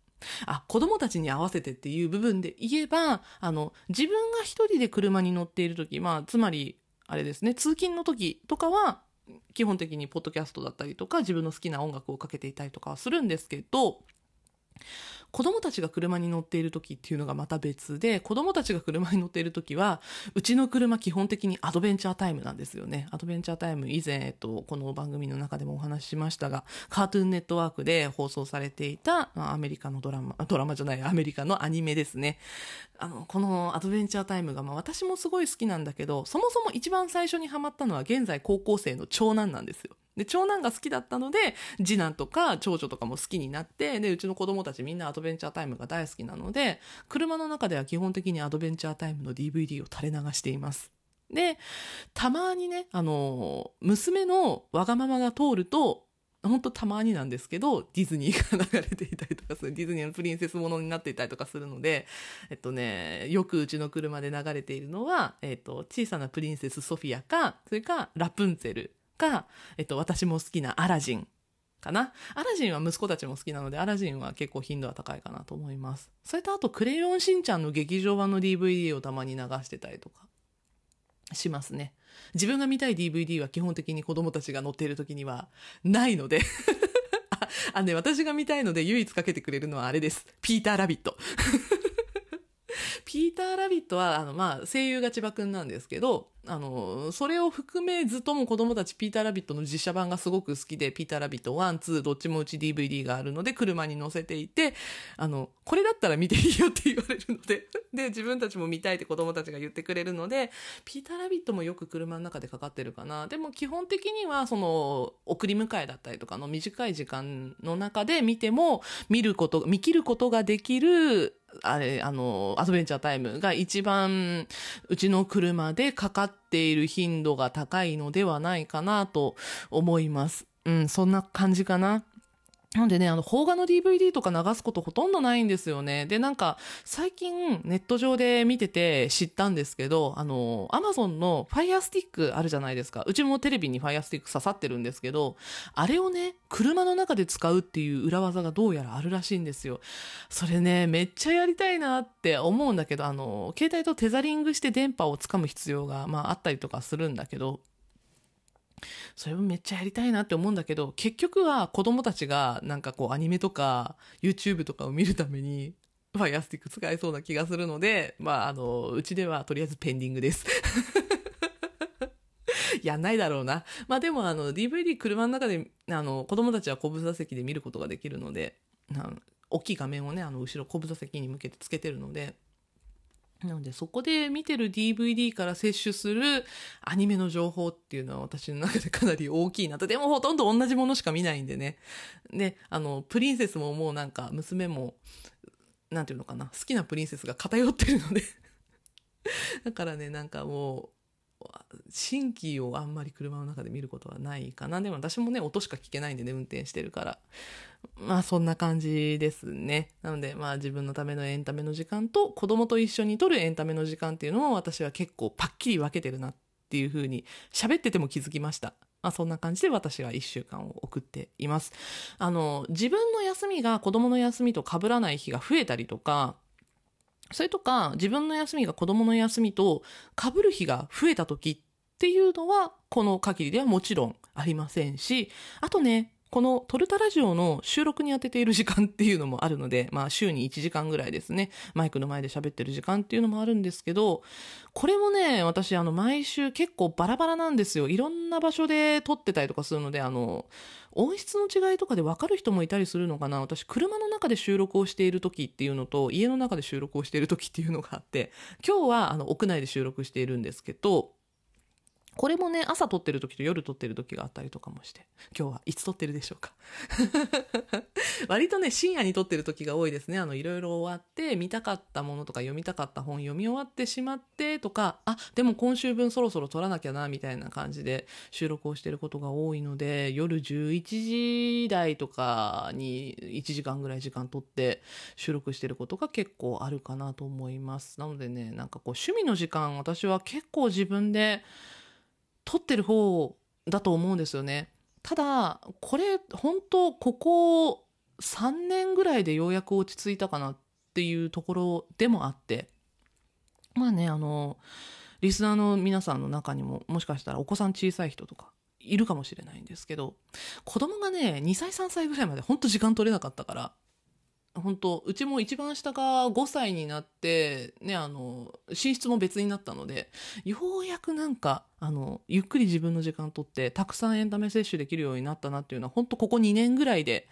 あ、子供たちに合わせてっていう部分で言えば、あの、自分が一人で車に乗っている時、まあ、つまり、あれですね、通勤の時とかは、基本的にポッドキャストだったりとか、自分の好きな音楽をかけていたりとかはするんですけど、子供たちが車に乗っている時っていうのがまた別で、子供たちが車に乗っている時は、うちの車基本的にアドベンチャータイムなんですよね。アドベンチャータイム以前、えっと、この番組の中でもお話ししましたが、カートゥーンネットワークで放送されていた、アメリカのドラマ、ドラマじゃない、アメリカのアニメですね。あの、このアドベンチャータイムが、まあ私もすごい好きなんだけど、そもそも一番最初にハマったのは現在高校生の長男なんですよ。で、長男が好きだったので、次男とか長女とかも好きになって、で、うちの子供たちみんなアドベンチャータイムが大好きなので、車の中では基本的にアドベンチャータイムの DVD を垂れ流しています。で、たまにね、あの、娘のわがままが通ると、ほんとたまになんですけど、ディズニーが流れていたりとかする、ディズニーのプリンセスものになっていたりとかするので、えっとね、よくうちの車で流れているのは、えっと、小さなプリンセスソフィアか、それかラプンツェルか、えっと、私も好きなアラジンかな。アラジンは息子たちも好きなので、アラジンは結構頻度は高いかなと思います。それとあと、クレヨンしんちゃんの劇場版の DVD をたまに流してたりとかしますね。自分が見たい DVD は基本的に子供たちが乗っている時にはないので あ。あ、ね、私が見たいので唯一かけてくれるのはあれです。ピーターラビット。ピーター・ラビットは、あの、まあ、声優が千葉くんなんですけど、あの、それを含めずとも子供たちピーター・ラビットの実写版がすごく好きで、ピーター・ラビット1、2、どっちもうち DVD があるので、車に乗せていて、あの、これだったら見ていいよって言われるので、で、自分たちも見たいって子供たちが言ってくれるので、ピーター・ラビットもよく車の中でかかってるかな。でも基本的には、その、送り迎えだったりとかの短い時間の中で見ても、見ること、見切ることができる、あれ、あの、アドベンチャータイムが一番うちの車でかかっている頻度が高いのではないかなと思います。うん、そんな感じかな。なんでね、あの、邦画の DVD とか流すことほとんどないんですよね。で、なんか、最近ネット上で見てて知ったんですけど、あの、アマゾンの Fire Stick あるじゃないですか。うちもテレビに Fire Stick 刺さってるんですけど、あれをね、車の中で使うっていう裏技がどうやらあるらしいんですよ。それね、めっちゃやりたいなって思うんだけど、あの、携帯とテザリングして電波をつかむ必要が、まあ、あったりとかするんだけど、それもめっちゃやりたいなって思うんだけど、結局は子供たちがなんかこうアニメとか YouTube とかを見るために、ファイアスティック使えそうな気がするので、まああの、うちではとりあえずペンディングです。やんないだろうな。まあでもあの DVD 車の中であの子供たちは後部座席で見ることができるので、大きい画面をね、あの後ろ後部座席に向けてつけてるので、なのでそこで見てる DVD から摂取するアニメの情報っていうのは私の中でかなり大きいなと。でもほとんど同じものしか見ないんでね。で、あの、プリンセスももうなんか娘も、なんていうのかな、好きなプリンセスが偏ってるので だからね、なんかもう新規をあんまり車の中で見ることはないかな。でも私もね、音しか聞けないんでね、運転してるから。まあそんな感じですね。なのでまあ自分のためのエンタメの時間と子供と一緒に撮るエンタメの時間っていうのを私は結構パッキリ分けてるなっていうふうに喋ってても気づきました。まあそんな感じで私は一週間を送っています。あの、自分の休みが子供の休みと被らない日が増えたりとか、それとか自分の休みが子供の休みと被る日が増えた時っていうのはこの限りではもちろんありませんし、あとね、このトルタラジオの収録に当てている時間っていうのもあるので、まあ週に1時間ぐらいですね、マイクの前で喋ってる時間っていうのもあるんですけど、これもね、私あの毎週結構バラバラなんですよ。いろんな場所で撮ってたりとかするので、あの、音質の違いとかで分かる人もいたりするのかな私車の中で収録をしている時っていうのと家の中で収録をしている時っていうのがあって今日はあの屋内で収録しているんですけどこれもね、朝撮ってる時と夜撮ってる時があったりとかもして、今日はいつ撮ってるでしょうか 割とね、深夜に撮ってる時が多いですね。あの、いろいろ終わって、見たかったものとか読みたかった本読み終わってしまってとか、あ、でも今週分そろそろ撮らなきゃな、みたいな感じで収録をしてることが多いので、夜11時台とかに1時間ぐらい時間取って収録してることが結構あるかなと思います。なのでね、なんかこう趣味の時間、私は結構自分で、取ってる方だと思うんですよね。ただ、これ本当ここ3年ぐらいでようやく落ち着いたかなっていうところでもあって、まあね、あの、リスナーの皆さんの中にももしかしたらお子さん小さい人とかいるかもしれないんですけど、子供がね、2歳3歳ぐらいまで本当時間取れなかったから、本当うちも一番下が5歳になってねあの寝室も別になったのでようやくなんかあのゆっくり自分の時間とってたくさんエンタメ摂取できるようになったなっていうのは本当ここ2年ぐらいで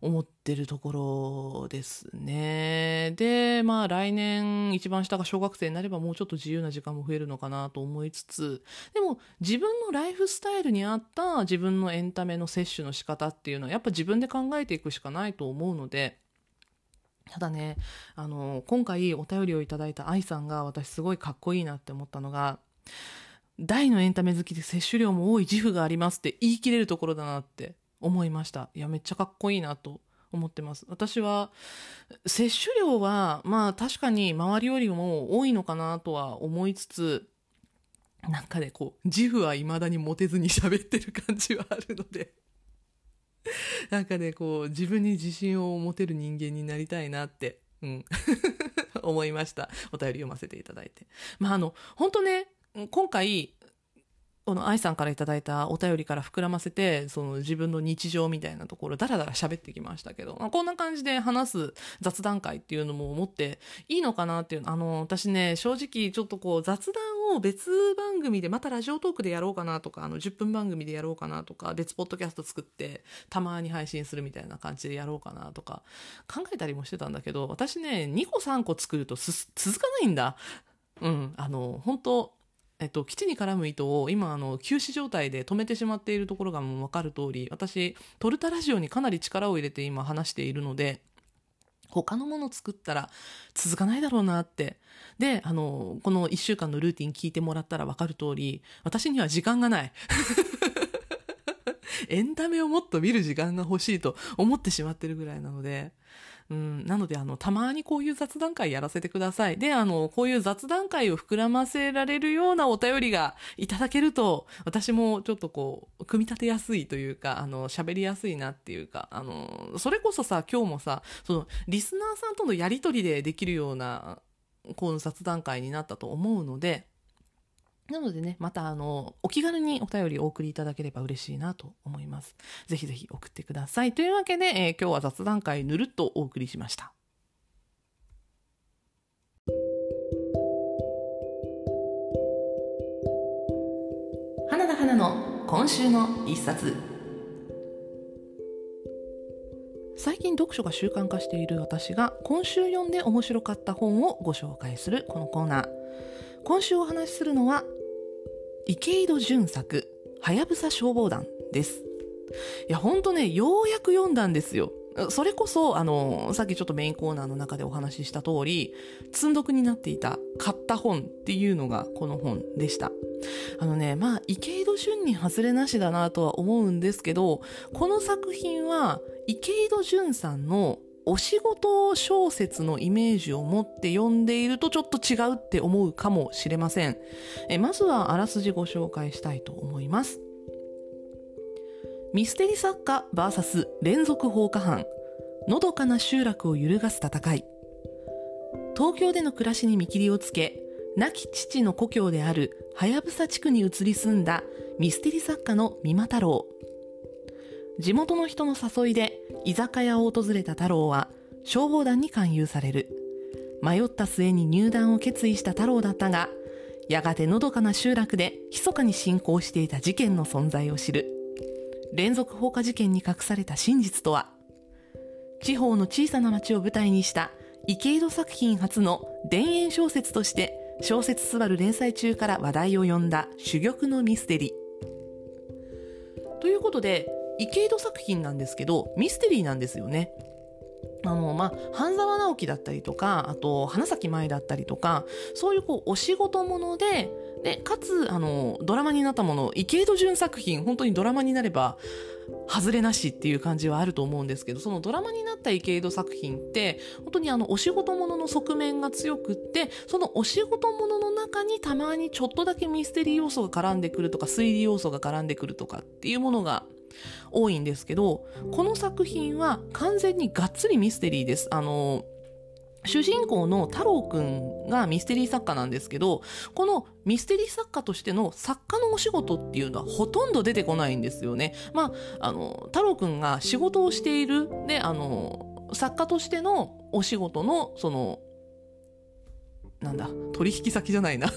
思ってるところですね。で、まあ来年一番下が小学生になればもうちょっと自由な時間も増えるのかなと思いつつ、でも自分のライフスタイルに合った自分のエンタメの摂取の仕方っていうのはやっぱ自分で考えていくしかないと思うので、ただね、あの、今回お便りをいただいた愛さんが私すごいかっこいいなって思ったのが、大のエンタメ好きで摂取量も多い自負がありますって言い切れるところだなって思いました。いや、めっちゃかっこいいなと思ってます。私は、摂取量は、まあ確かに周りよりも多いのかなとは思いつつ、なんかね、こう、自負は未だに持てずに喋ってる感じはあるので なんかね、こう、自分に自信を持てる人間になりたいなって、うん、思いました。お便り読ませていただいて。まあ、あの、本当ね、今回この愛さんからいただいたお便りから膨らませてその自分の日常みたいなところだらだら喋ってきましたけど、まあ、こんな感じで話す雑談会っていうのも思っていいのかなっていうあの私ね正直ちょっとこう雑談を別番組でまたラジオトークでやろうかなとかあの10分番組でやろうかなとか別ポッドキャスト作ってたまに配信するみたいな感じでやろうかなとか考えたりもしてたんだけど私ね2個3個作ると続かないんだ。うん、あの本当えっと、基地に絡む糸を今あの休止状態で止めてしまっているところがもう分かる通り私トルタラジオにかなり力を入れて今話しているので他のもの作ったら続かないだろうなって。であのこの1週間のルーティン聞いてもらったら分かる通り私には時間がない。エンタメをもっと見る時間が欲しいと思ってしまってるぐらいなのでうん、なので、あの、たまにこういう雑談会やらせてください。で、あの、こういう雑談会を膨らませられるようなお便りがいただけると、私もちょっとこう、組み立てやすいというか、あの、喋りやすいなっていうか、あの、それこそさ、今日もさ、その、リスナーさんとのやりとりでできるような、この雑談会になったと思うので、なのでね、またあの、お気軽にお便りお送りいただければ嬉しいなと思います。ぜひぜひ送ってください。というわけで、えー、今日は雑談会ぬるっとお送りしました。花田花の今週の一冊。最近読書が習慣化している私が今週読んで面白かった本をご紹介するこのコーナー。今週お話しするのは池井戸潤作「はやぶさ消防団」です。いやほんとねようやく読んだんですよ。それこそあのさっきちょっとメインコーナーの中でお話しした通り積んどくになっていた買った本っていうのがこの本でした。あのねまあ池井戸潤に外れなしだなとは思うんですけどこの作品は池井戸潤さんのお仕事小説のイメージを持って読んでいるとちょっと違うって思うかもしれません。えまずはあらすじご紹介したいと思います。ミステリ作家 VS 連続放火犯。のどかな集落を揺るがす戦い。東京での暮らしに見切りをつけ、亡き父の故郷であるはやぶさ地区に移り住んだミステリ作家の三馬太郎。地元の人の誘いで居酒屋を訪れた太郎は消防団に勧誘される。迷った末に入団を決意した太郎だったがやがてのどかな集落で密かに進行していた事件の存在を知る。連続放火事件に隠された真実とは？地方の小さな町を舞台にした池井戸作品初の田園小説として小説すばる連載中から話題を呼んだ珠玉のミステリー。ということで池井戸作品なんですけどミステリーなんですよね。あのまあ、半沢直樹だったりとかあと花咲舞だったりとかそういうこうお仕事ものででかつあのドラマになったもの池井戸潤作品本当にドラマになれば外れなしっていう感じはあると思うんですけどそのドラマになった池井戸作品って本当にあのお仕事ものの側面が強くってそのお仕事ものの中にたまにちょっとだけミステリー要素が絡んでくるとか推理要素が絡んでくるとかっていうものが多いんですけどこの作品は完全にがっつりミステリーです。あの主人公の太郎くんがミステリー作家なんですけど、このミステリー作家としての作家のお仕事っていうのはほとんど出てこないんですよね。まあ、あの、太郎くんが仕事をしている、で、あの、作家としてのお仕事の、その、なんだ、取引先じゃないな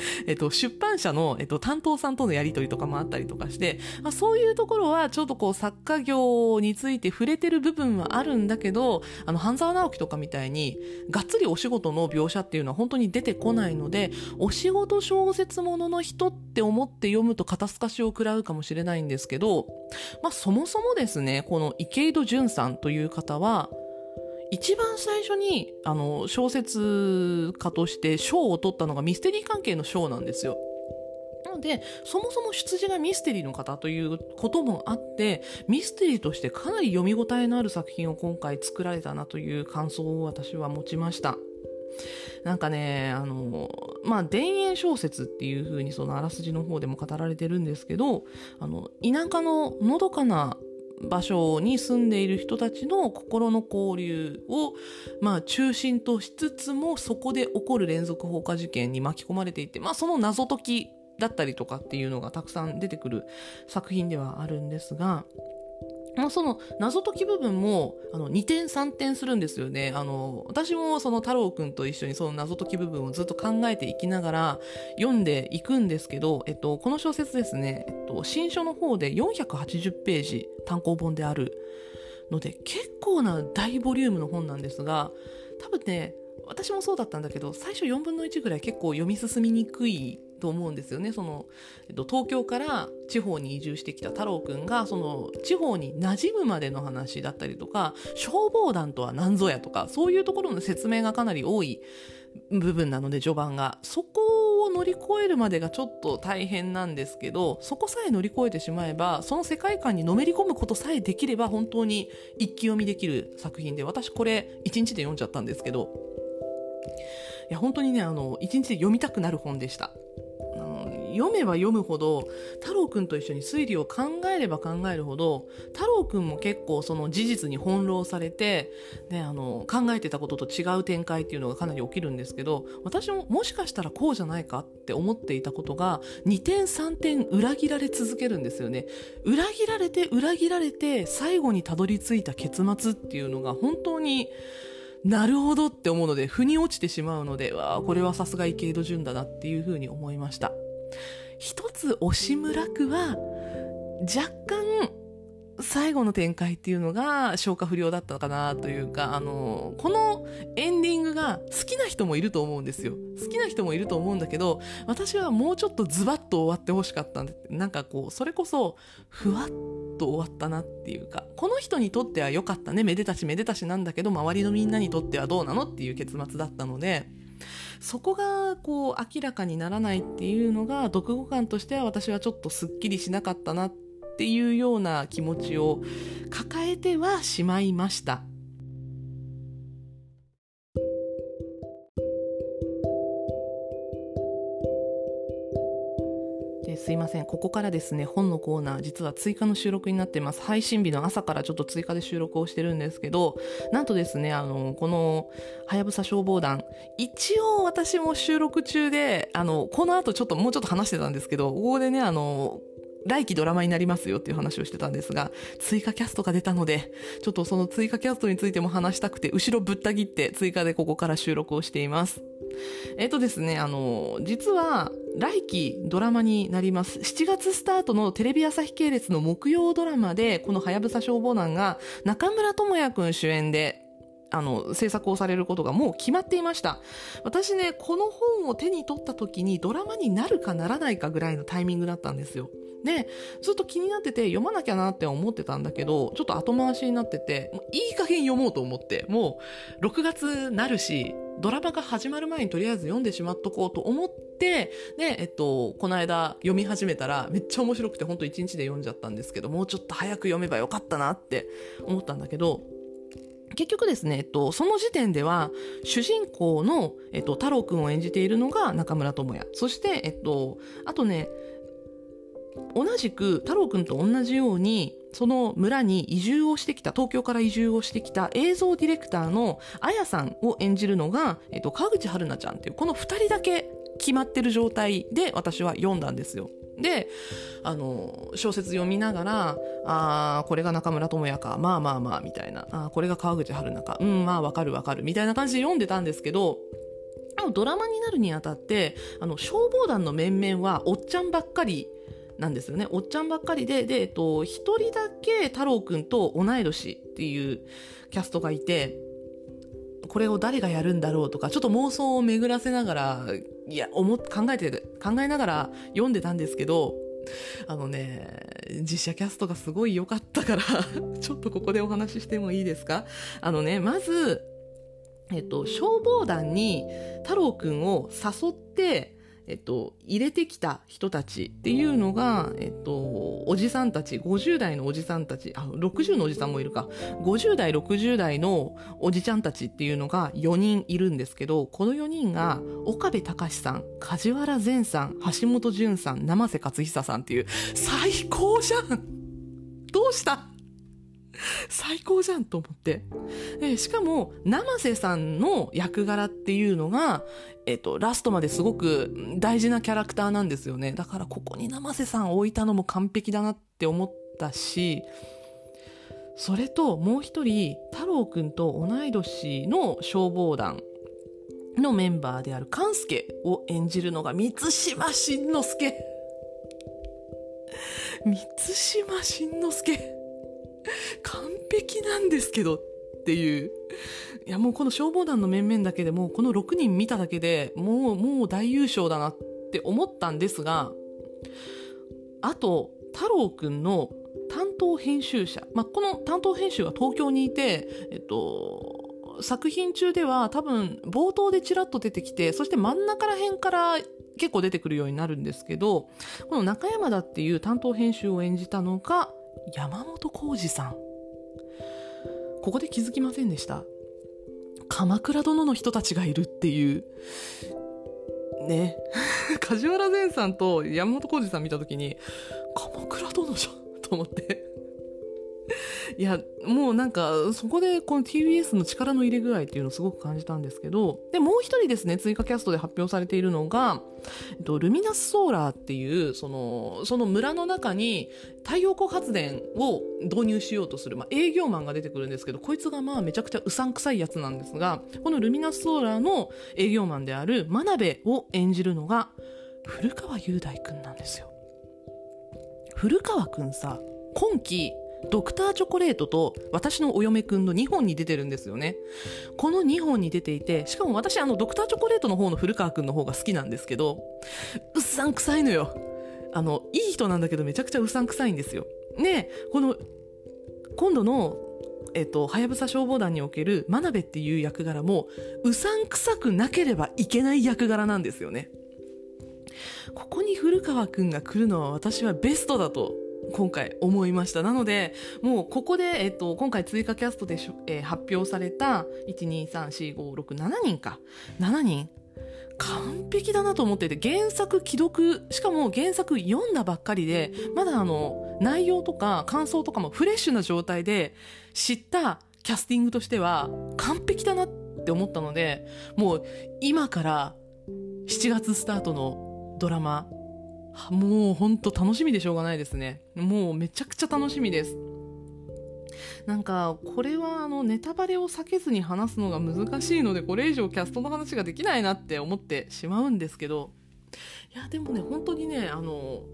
えっと、出版社の、えっと、担当さんとのやり取りとかもあったりとかして、まあ、そういうところはちょっとこう作家業について触れてる部分はあるんだけど、あの、半沢直樹とかみたいに、がっつりお仕事の描写っていうのは本当に出てこないので、お仕事小説ものの人って思って読むと肩透かしを食らうかもしれないんですけど、まあ、そもそもですね、この池井戸潤さんという方は、一番最初にあの小説家として賞を取ったのがミステリー関係の賞なんですよ。なので、そもそも出自がミステリーの方ということもあって、ミステリーとしてかなり読み応えのある作品を今回作られたなという感想を私は持ちました。なんかね、あの、まあ、田園小説っていう風にそのあらすじの方でも語られてるんですけど、あの、田舎ののどかな場所に住んでいる人たちの心の交流を、まあ、中心としつつもそこで起こる連続放火事件に巻き込まれていて、まあ、その謎解きだったりとかっていうのがたくさん出てくる作品ではあるんですが、まあ、その謎解き部分もあの2点3点するんですよね。あの私もその太郎くんと一緒にその謎解き部分をずっと考えていきながら読んでいくんですけど、えっと、この小説ですね、えっと、新書の方で480ページ単行本であるので結構な大ボリュームの本なんですが多分ね私もそうだったんだけど最初4分の1ぐらい結構読み進みにくいと思うんですよね。その、えっと、東京から地方に移住してきた太郎くんがその地方に馴染むまでの話だったりとか消防団とは何ぞやとかそういうところの説明がかなり多い部分なので序盤が。そこを乗り越えるまでがちょっと大変なんですけどそこさえ乗り越えてしまえばその世界観にのめり込むことさえできれば本当に一気読みできる作品で私これ1日で読んじゃったんですけどいや本当にねあの1日で読みたくなる本でした。読めば読むほど太郎くんと一緒に推理を考えれば考えるほど太郎くんも結構その事実に翻弄されて、ね、あの考えてたことと違う展開っていうのがかなり起きるんですけど私ももしかしたらこうじゃないかって思っていたことが2点3点裏切られ続けるんですよね。裏切られて裏切られて最後にたどり着いた結末っていうのが本当になるほどって思うので腑に落ちてしまうのでわこれはさすが池井戸潤だなっていうふうに思いました。一つ押村区は若干最後の展開っていうのが消化不良だったのかなというか、あの、このエンディングが好きな人もいると思うんですよ。好きな人もいると思うんだけど、私はもうちょっとズバッと終わってほしかったんで、なんかこう、それこそ、ふわっと終わったなっていうか、この人にとっては良かったね、めでたしめでたしなんだけど、周りのみんなにとってはどうなのっていう結末だったので、そこがこう明らかにならないっていうのが読後感としては私はちょっとすっきりしなかったなっていうような気持ちを抱えてはしまいました。すいません。ここからですね、本のコーナー、実は追加の収録になってます。配信日の朝からちょっと追加で収録をしてるんですけど、なんとですね、あの、この、はやぶさ消防団、一応私も収録中で、あの、この後ちょっともうちょっと話してたんですけど、ここでね、あの、来期ドラマになりますよっていう話をしてたんですが、追加キャストが出たので、ちょっとその追加キャストについても話したくて、後ろぶった切って追加でここから収録をしています。えっ、とですね、あの、実は、来期ドラマになります。7月スタートのテレビ朝日系列の木曜ドラマで、このはやぶさ消防団が中村智也くん主演であの、制作をされることがもう決まっていました。私ね、この本を手に取った時にドラマになるかならないかぐらいのタイミングだったんですよ。で、ずっと気になってて読まなきゃなって思ってたんだけど、ちょっと後回しになってて、もういい加減読もうと思って、もう6月なるし、ドラマが始まる前にとりあえず読んでしまっとこうと思って、で、えっと、この間読み始めたらめっちゃ面白くて本当1日で読んじゃったんですけど、もうちょっと早く読めばよかったなって思ったんだけど、結局ですね、えっと、その時点では、主人公の、えっと、太郎くんを演じているのが中村智也。そして、えっと、あとね、同じく太郎くんと同じように、その村に移住をしてきた、東京から移住をしてきた映像ディレクターのあやさんを演じるのが、えっと、川口春奈ちゃんっていう、この二人だけ決まってる状態で私は読んだんですよ。で、あの、小説読みながら、ああ、これが中村智也か、まあまあまあ、みたいな、あこれが川口春奈か、うん、まあわかるわかる、みたいな感じで読んでたんですけど、ドラマになるにあたって、あの、消防団の面々はおっちゃんばっかりなんですよね。おっちゃんばっかりで、で、えっと、一人だけ太郎くんと同い年っていうキャストがいて、これを誰がやるんだろうとか、ちょっと妄想を巡らせながら、いや、思、考えて、考えながら読んでたんですけど、あのね、実写キャストがすごい良かったから ちょっとここでお話ししてもいいですか？あのね、まず、えっと、消防団に太郎くんを誘って、えっと、入れてきた人たちっていうのが、えっと、おじさんたち、50代のおじさんたち、あ、60のおじさんもいるか、50代、60代のおじちゃんたちっていうのが4人いるんですけど、この4人が、岡部隆さん、梶原善さん、橋本淳さん、生瀬勝久さんっていう、最高じゃん。どうした？最高じゃんと思って。しかも、生瀬さんの役柄っていうのが、えっと、ラストまですごく大事なキャラクターなんですよね。だからここに生瀬さん置いたのも完璧だなって思ったし、それともう一人、太郎くんと同い年の消防団のメンバーである勘介を演じるのが三島慎之介。三島慎之介。完璧なんですけどっていう。いやもうこの消防団の面々だけでもこの6人見ただけでもうもう大優勝だなって思ったんですがあと太郎くんの担当編集者、まあ、この担当編集は東京にいて、えっと、作品中では多分冒頭でちらっと出てきてそして真ん中ら辺から結構出てくるようになるんですけどこの中山田っていう担当編集を演じたのが山本浩二さんここで気づきませんでした。鎌倉殿の人たちがいるっていう。ね。梶原善さんと山本浩二さん見た時に鎌倉殿じゃんと思って。いやもうなんかそこでこの TBS の力の入れ具合っていうのをすごく感じたんですけどでもう一人ですね追加キャストで発表されているのが、えっと、ルミナスソーラーっていうそのその村の中に太陽光発電を導入しようとする、まあ、営業マンが出てくるんですけどこいつがまあめちゃくちゃうさんくさいやつなんですがこのルミナスソーラーの営業マンである真鍋を演じるのが古川雄大くんなんですよ。古川くんさ今期ドクターチョコレートと私のお嫁くんの2本に出てるんですよね。この2本に出ていて、しかも私あのドクターチョコレートの方の古川くんの方が好きなんですけど、うっさんくさいのよ。あの、いい人なんだけどめちゃくちゃうさんくさいんですよ。ねこの、今度の、えっと、はやぶさ消防団における真鍋っていう役柄も、うさんくさくなければいけない役柄なんですよね。ここに古川くんが来るのは私はベストだと今回思いました。なので、もうここで、えっと、今回追加キャストでしょ、えー発表された、1、2、3、4、5、6、7人か。7人完璧だなと思ってて、原作既読、しかも原作読んだばっかりで、まだあの、内容とか感想とかもフレッシュな状態で知ったキャスティングとしては完璧だなって思ったので、もう今から7月スタートのドラマ、もうほんと楽しみでしょうがないですね。もうめちゃくちゃ楽しみです。なんか、これはあの、ネタバレを避けずに話すのが難しいので、これ以上キャストの話ができないなって思ってしまうんですけど、いや、でもね、本当にね、あの、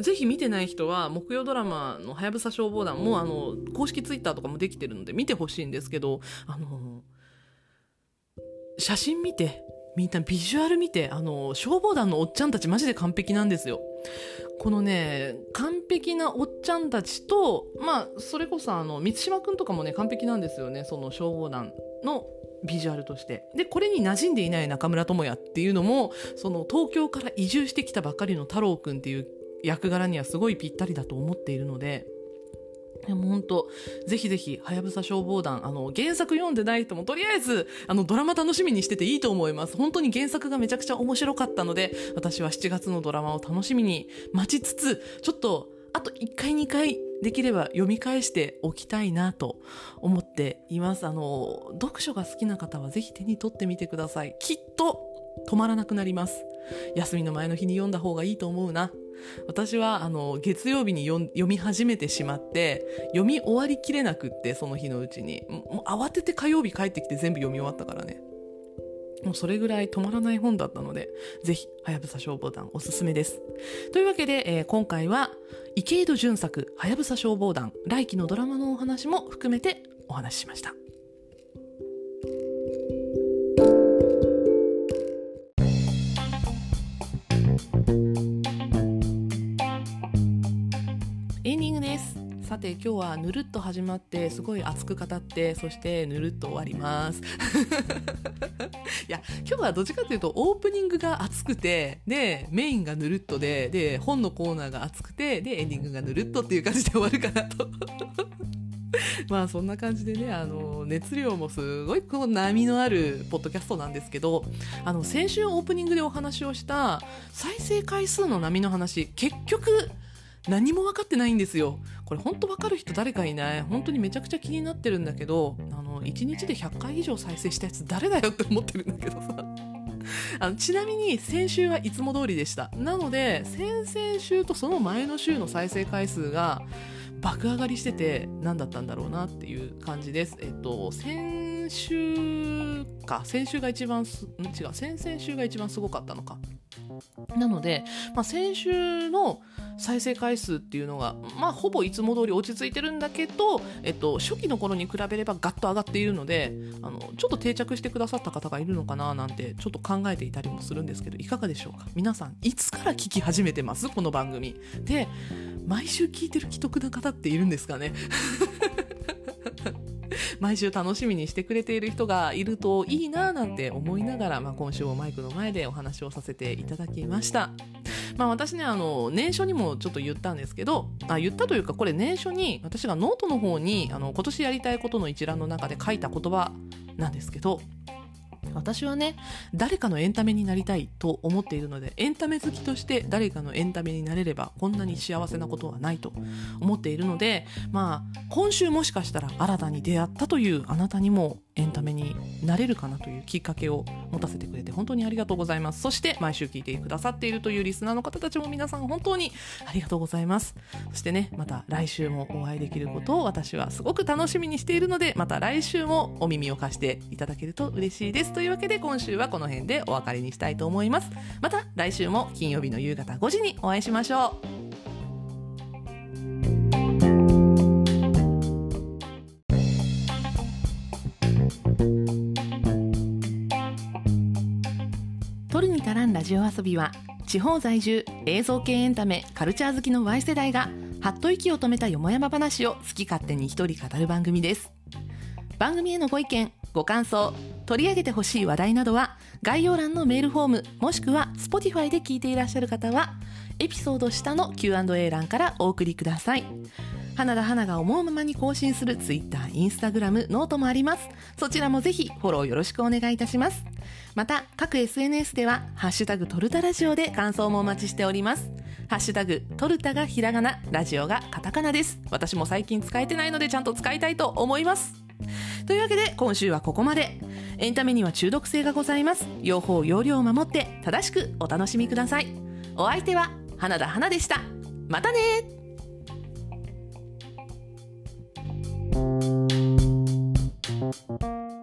ぜひ見てない人は、木曜ドラマのはやぶさ消防団も、あの、公式ツイッターとかもできてるので見てほしいんですけど、あの、写真見て、みんなビジュアル見て、あの、消防団のおっちゃんたちマジで完璧なんですよ。このね、完璧なおっちゃんたちと、まあ、それこそあの、満島くんとかもね、完璧なんですよね、その消防団のビジュアルとして。で、これに馴染んでいない中村智也っていうのも、その東京から移住してきたばかりの太郎くんっていう役柄にはすごいぴったりだと思っているので、でも本当ぜひぜひ、はやぶさ消防団、あの、原作読んでない人も、とりあえず、あの、ドラマ楽しみにしてていいと思います。本当に原作がめちゃくちゃ面白かったので、私は7月のドラマを楽しみに待ちつつ、ちょっと、あと1回2回できれば読み返しておきたいなと思っています。あの、読書が好きな方はぜひ手に取ってみてください。きっと止まらなくなります。休みの前の日に読んだ方がいいと思うな。私はあの月曜日に読み始めてしまって読み終わりきれなくってその日のうちに。もう慌てて火曜日帰ってきて全部読み終わったからね。もうそれぐらい止まらない本だったのでぜひはやぶさ消防団おすすめです。というわけで、えー今回は池井戸潤作はやぶさ消防団来期のドラマのお話も含めてお話ししました。さて今日はぬるっと始まってすごい熱く語ってそしてぬるっと終わります。いや今日はどっちかというとオープニングが熱くてでメインがぬるっとでで本のコーナーが熱くてでエンディングがぬるっとっていう感じで終わるかなと。まあそんな感じでねあの熱量もすごいこう波のあるポッドキャストなんですけどあの先週オープニングでお話をした再生回数の波の話結局何も分かってないんですよ。これ本当分かる人誰かいない？本当にめちゃくちゃ気になってるんだけどあの1日で100回以上再生したやつ誰だよって思ってるんだけどさ。あのちなみに先週はいつも通りでした。なので先々週とその前の週の再生回数が爆上がりしてて何だったんだろうなっていう感じです。えっと先週か。先週が一番すん違う。先々週が一番すごかったのか。なので、まあ、先週の再生回数っていうのが、まあ、ほぼいつも通り落ち着いてるんだけど、えっと、初期の頃に比べればガッと上がっているのであのちょっと定着してくださった方がいるのかななんてちょっと考えていたりもするんですけどいかがでしょうか？皆さんいつから聞き始めてます？この番組。で毎週聞いてる既得な方っているんですかね？毎週楽しみにしてくれている人がいるといいななんて思いながら、まあ、今週もマイクの前でお話をさせていただきました。まあ、私ねあの年初にもちょっと言ったんですけどあ言ったというかこれ年初に私がノートの方にあの今年やりたいことの一覧の中で書いた言葉なんですけど私はね誰かのエンタメになりたいと思っているのでエンタメ好きとして誰かのエンタメになれればこんなに幸せなことはないと思っているのでまあ今週もしかしたら新たに出会ったというあなたにもエンタメになれるかなというきっかけを持たせてくれて本当にありがとうございます。そして毎週聞いてくださっているというリスナーの方たちも皆さん本当にありがとうございます。そしてねまた来週もお会いできることを私はすごく楽しみにしているのでまた来週もお耳を貸していただけると嬉しいです。というわけで今週はこの辺でお別れにしたいと思います。また来週も金曜日の夕方5時にお会いしましょう。ラジオ遊びは地方在住映像系エンタメカルチャー好きの Y 世代がはっと息を止めたよもやま話を好き勝手に一人語る番組です番組へのご意見ご感想取り上げてほしい話題などは概要欄のメールフォームもしくは Spotify で聞いていらっしゃる方はエピソード下の Q&A 欄からお送りください花田花が思うままに更新する Twitter、Instagram、 note もあります。そちらもぜひフォローよろしくお願いいたします。また、各 SNS では、ハッシュタグトルタラジオで感想もお待ちしております。ハッシュタグトルタがひらがな、ラジオがカタカナです。私も最近使えてないのでちゃんと使いたいと思います。というわけで今週はここまで。エンタメには中毒性がございます。用法、用量を守って正しくお楽しみください。お相手は花田花でした。またねー you.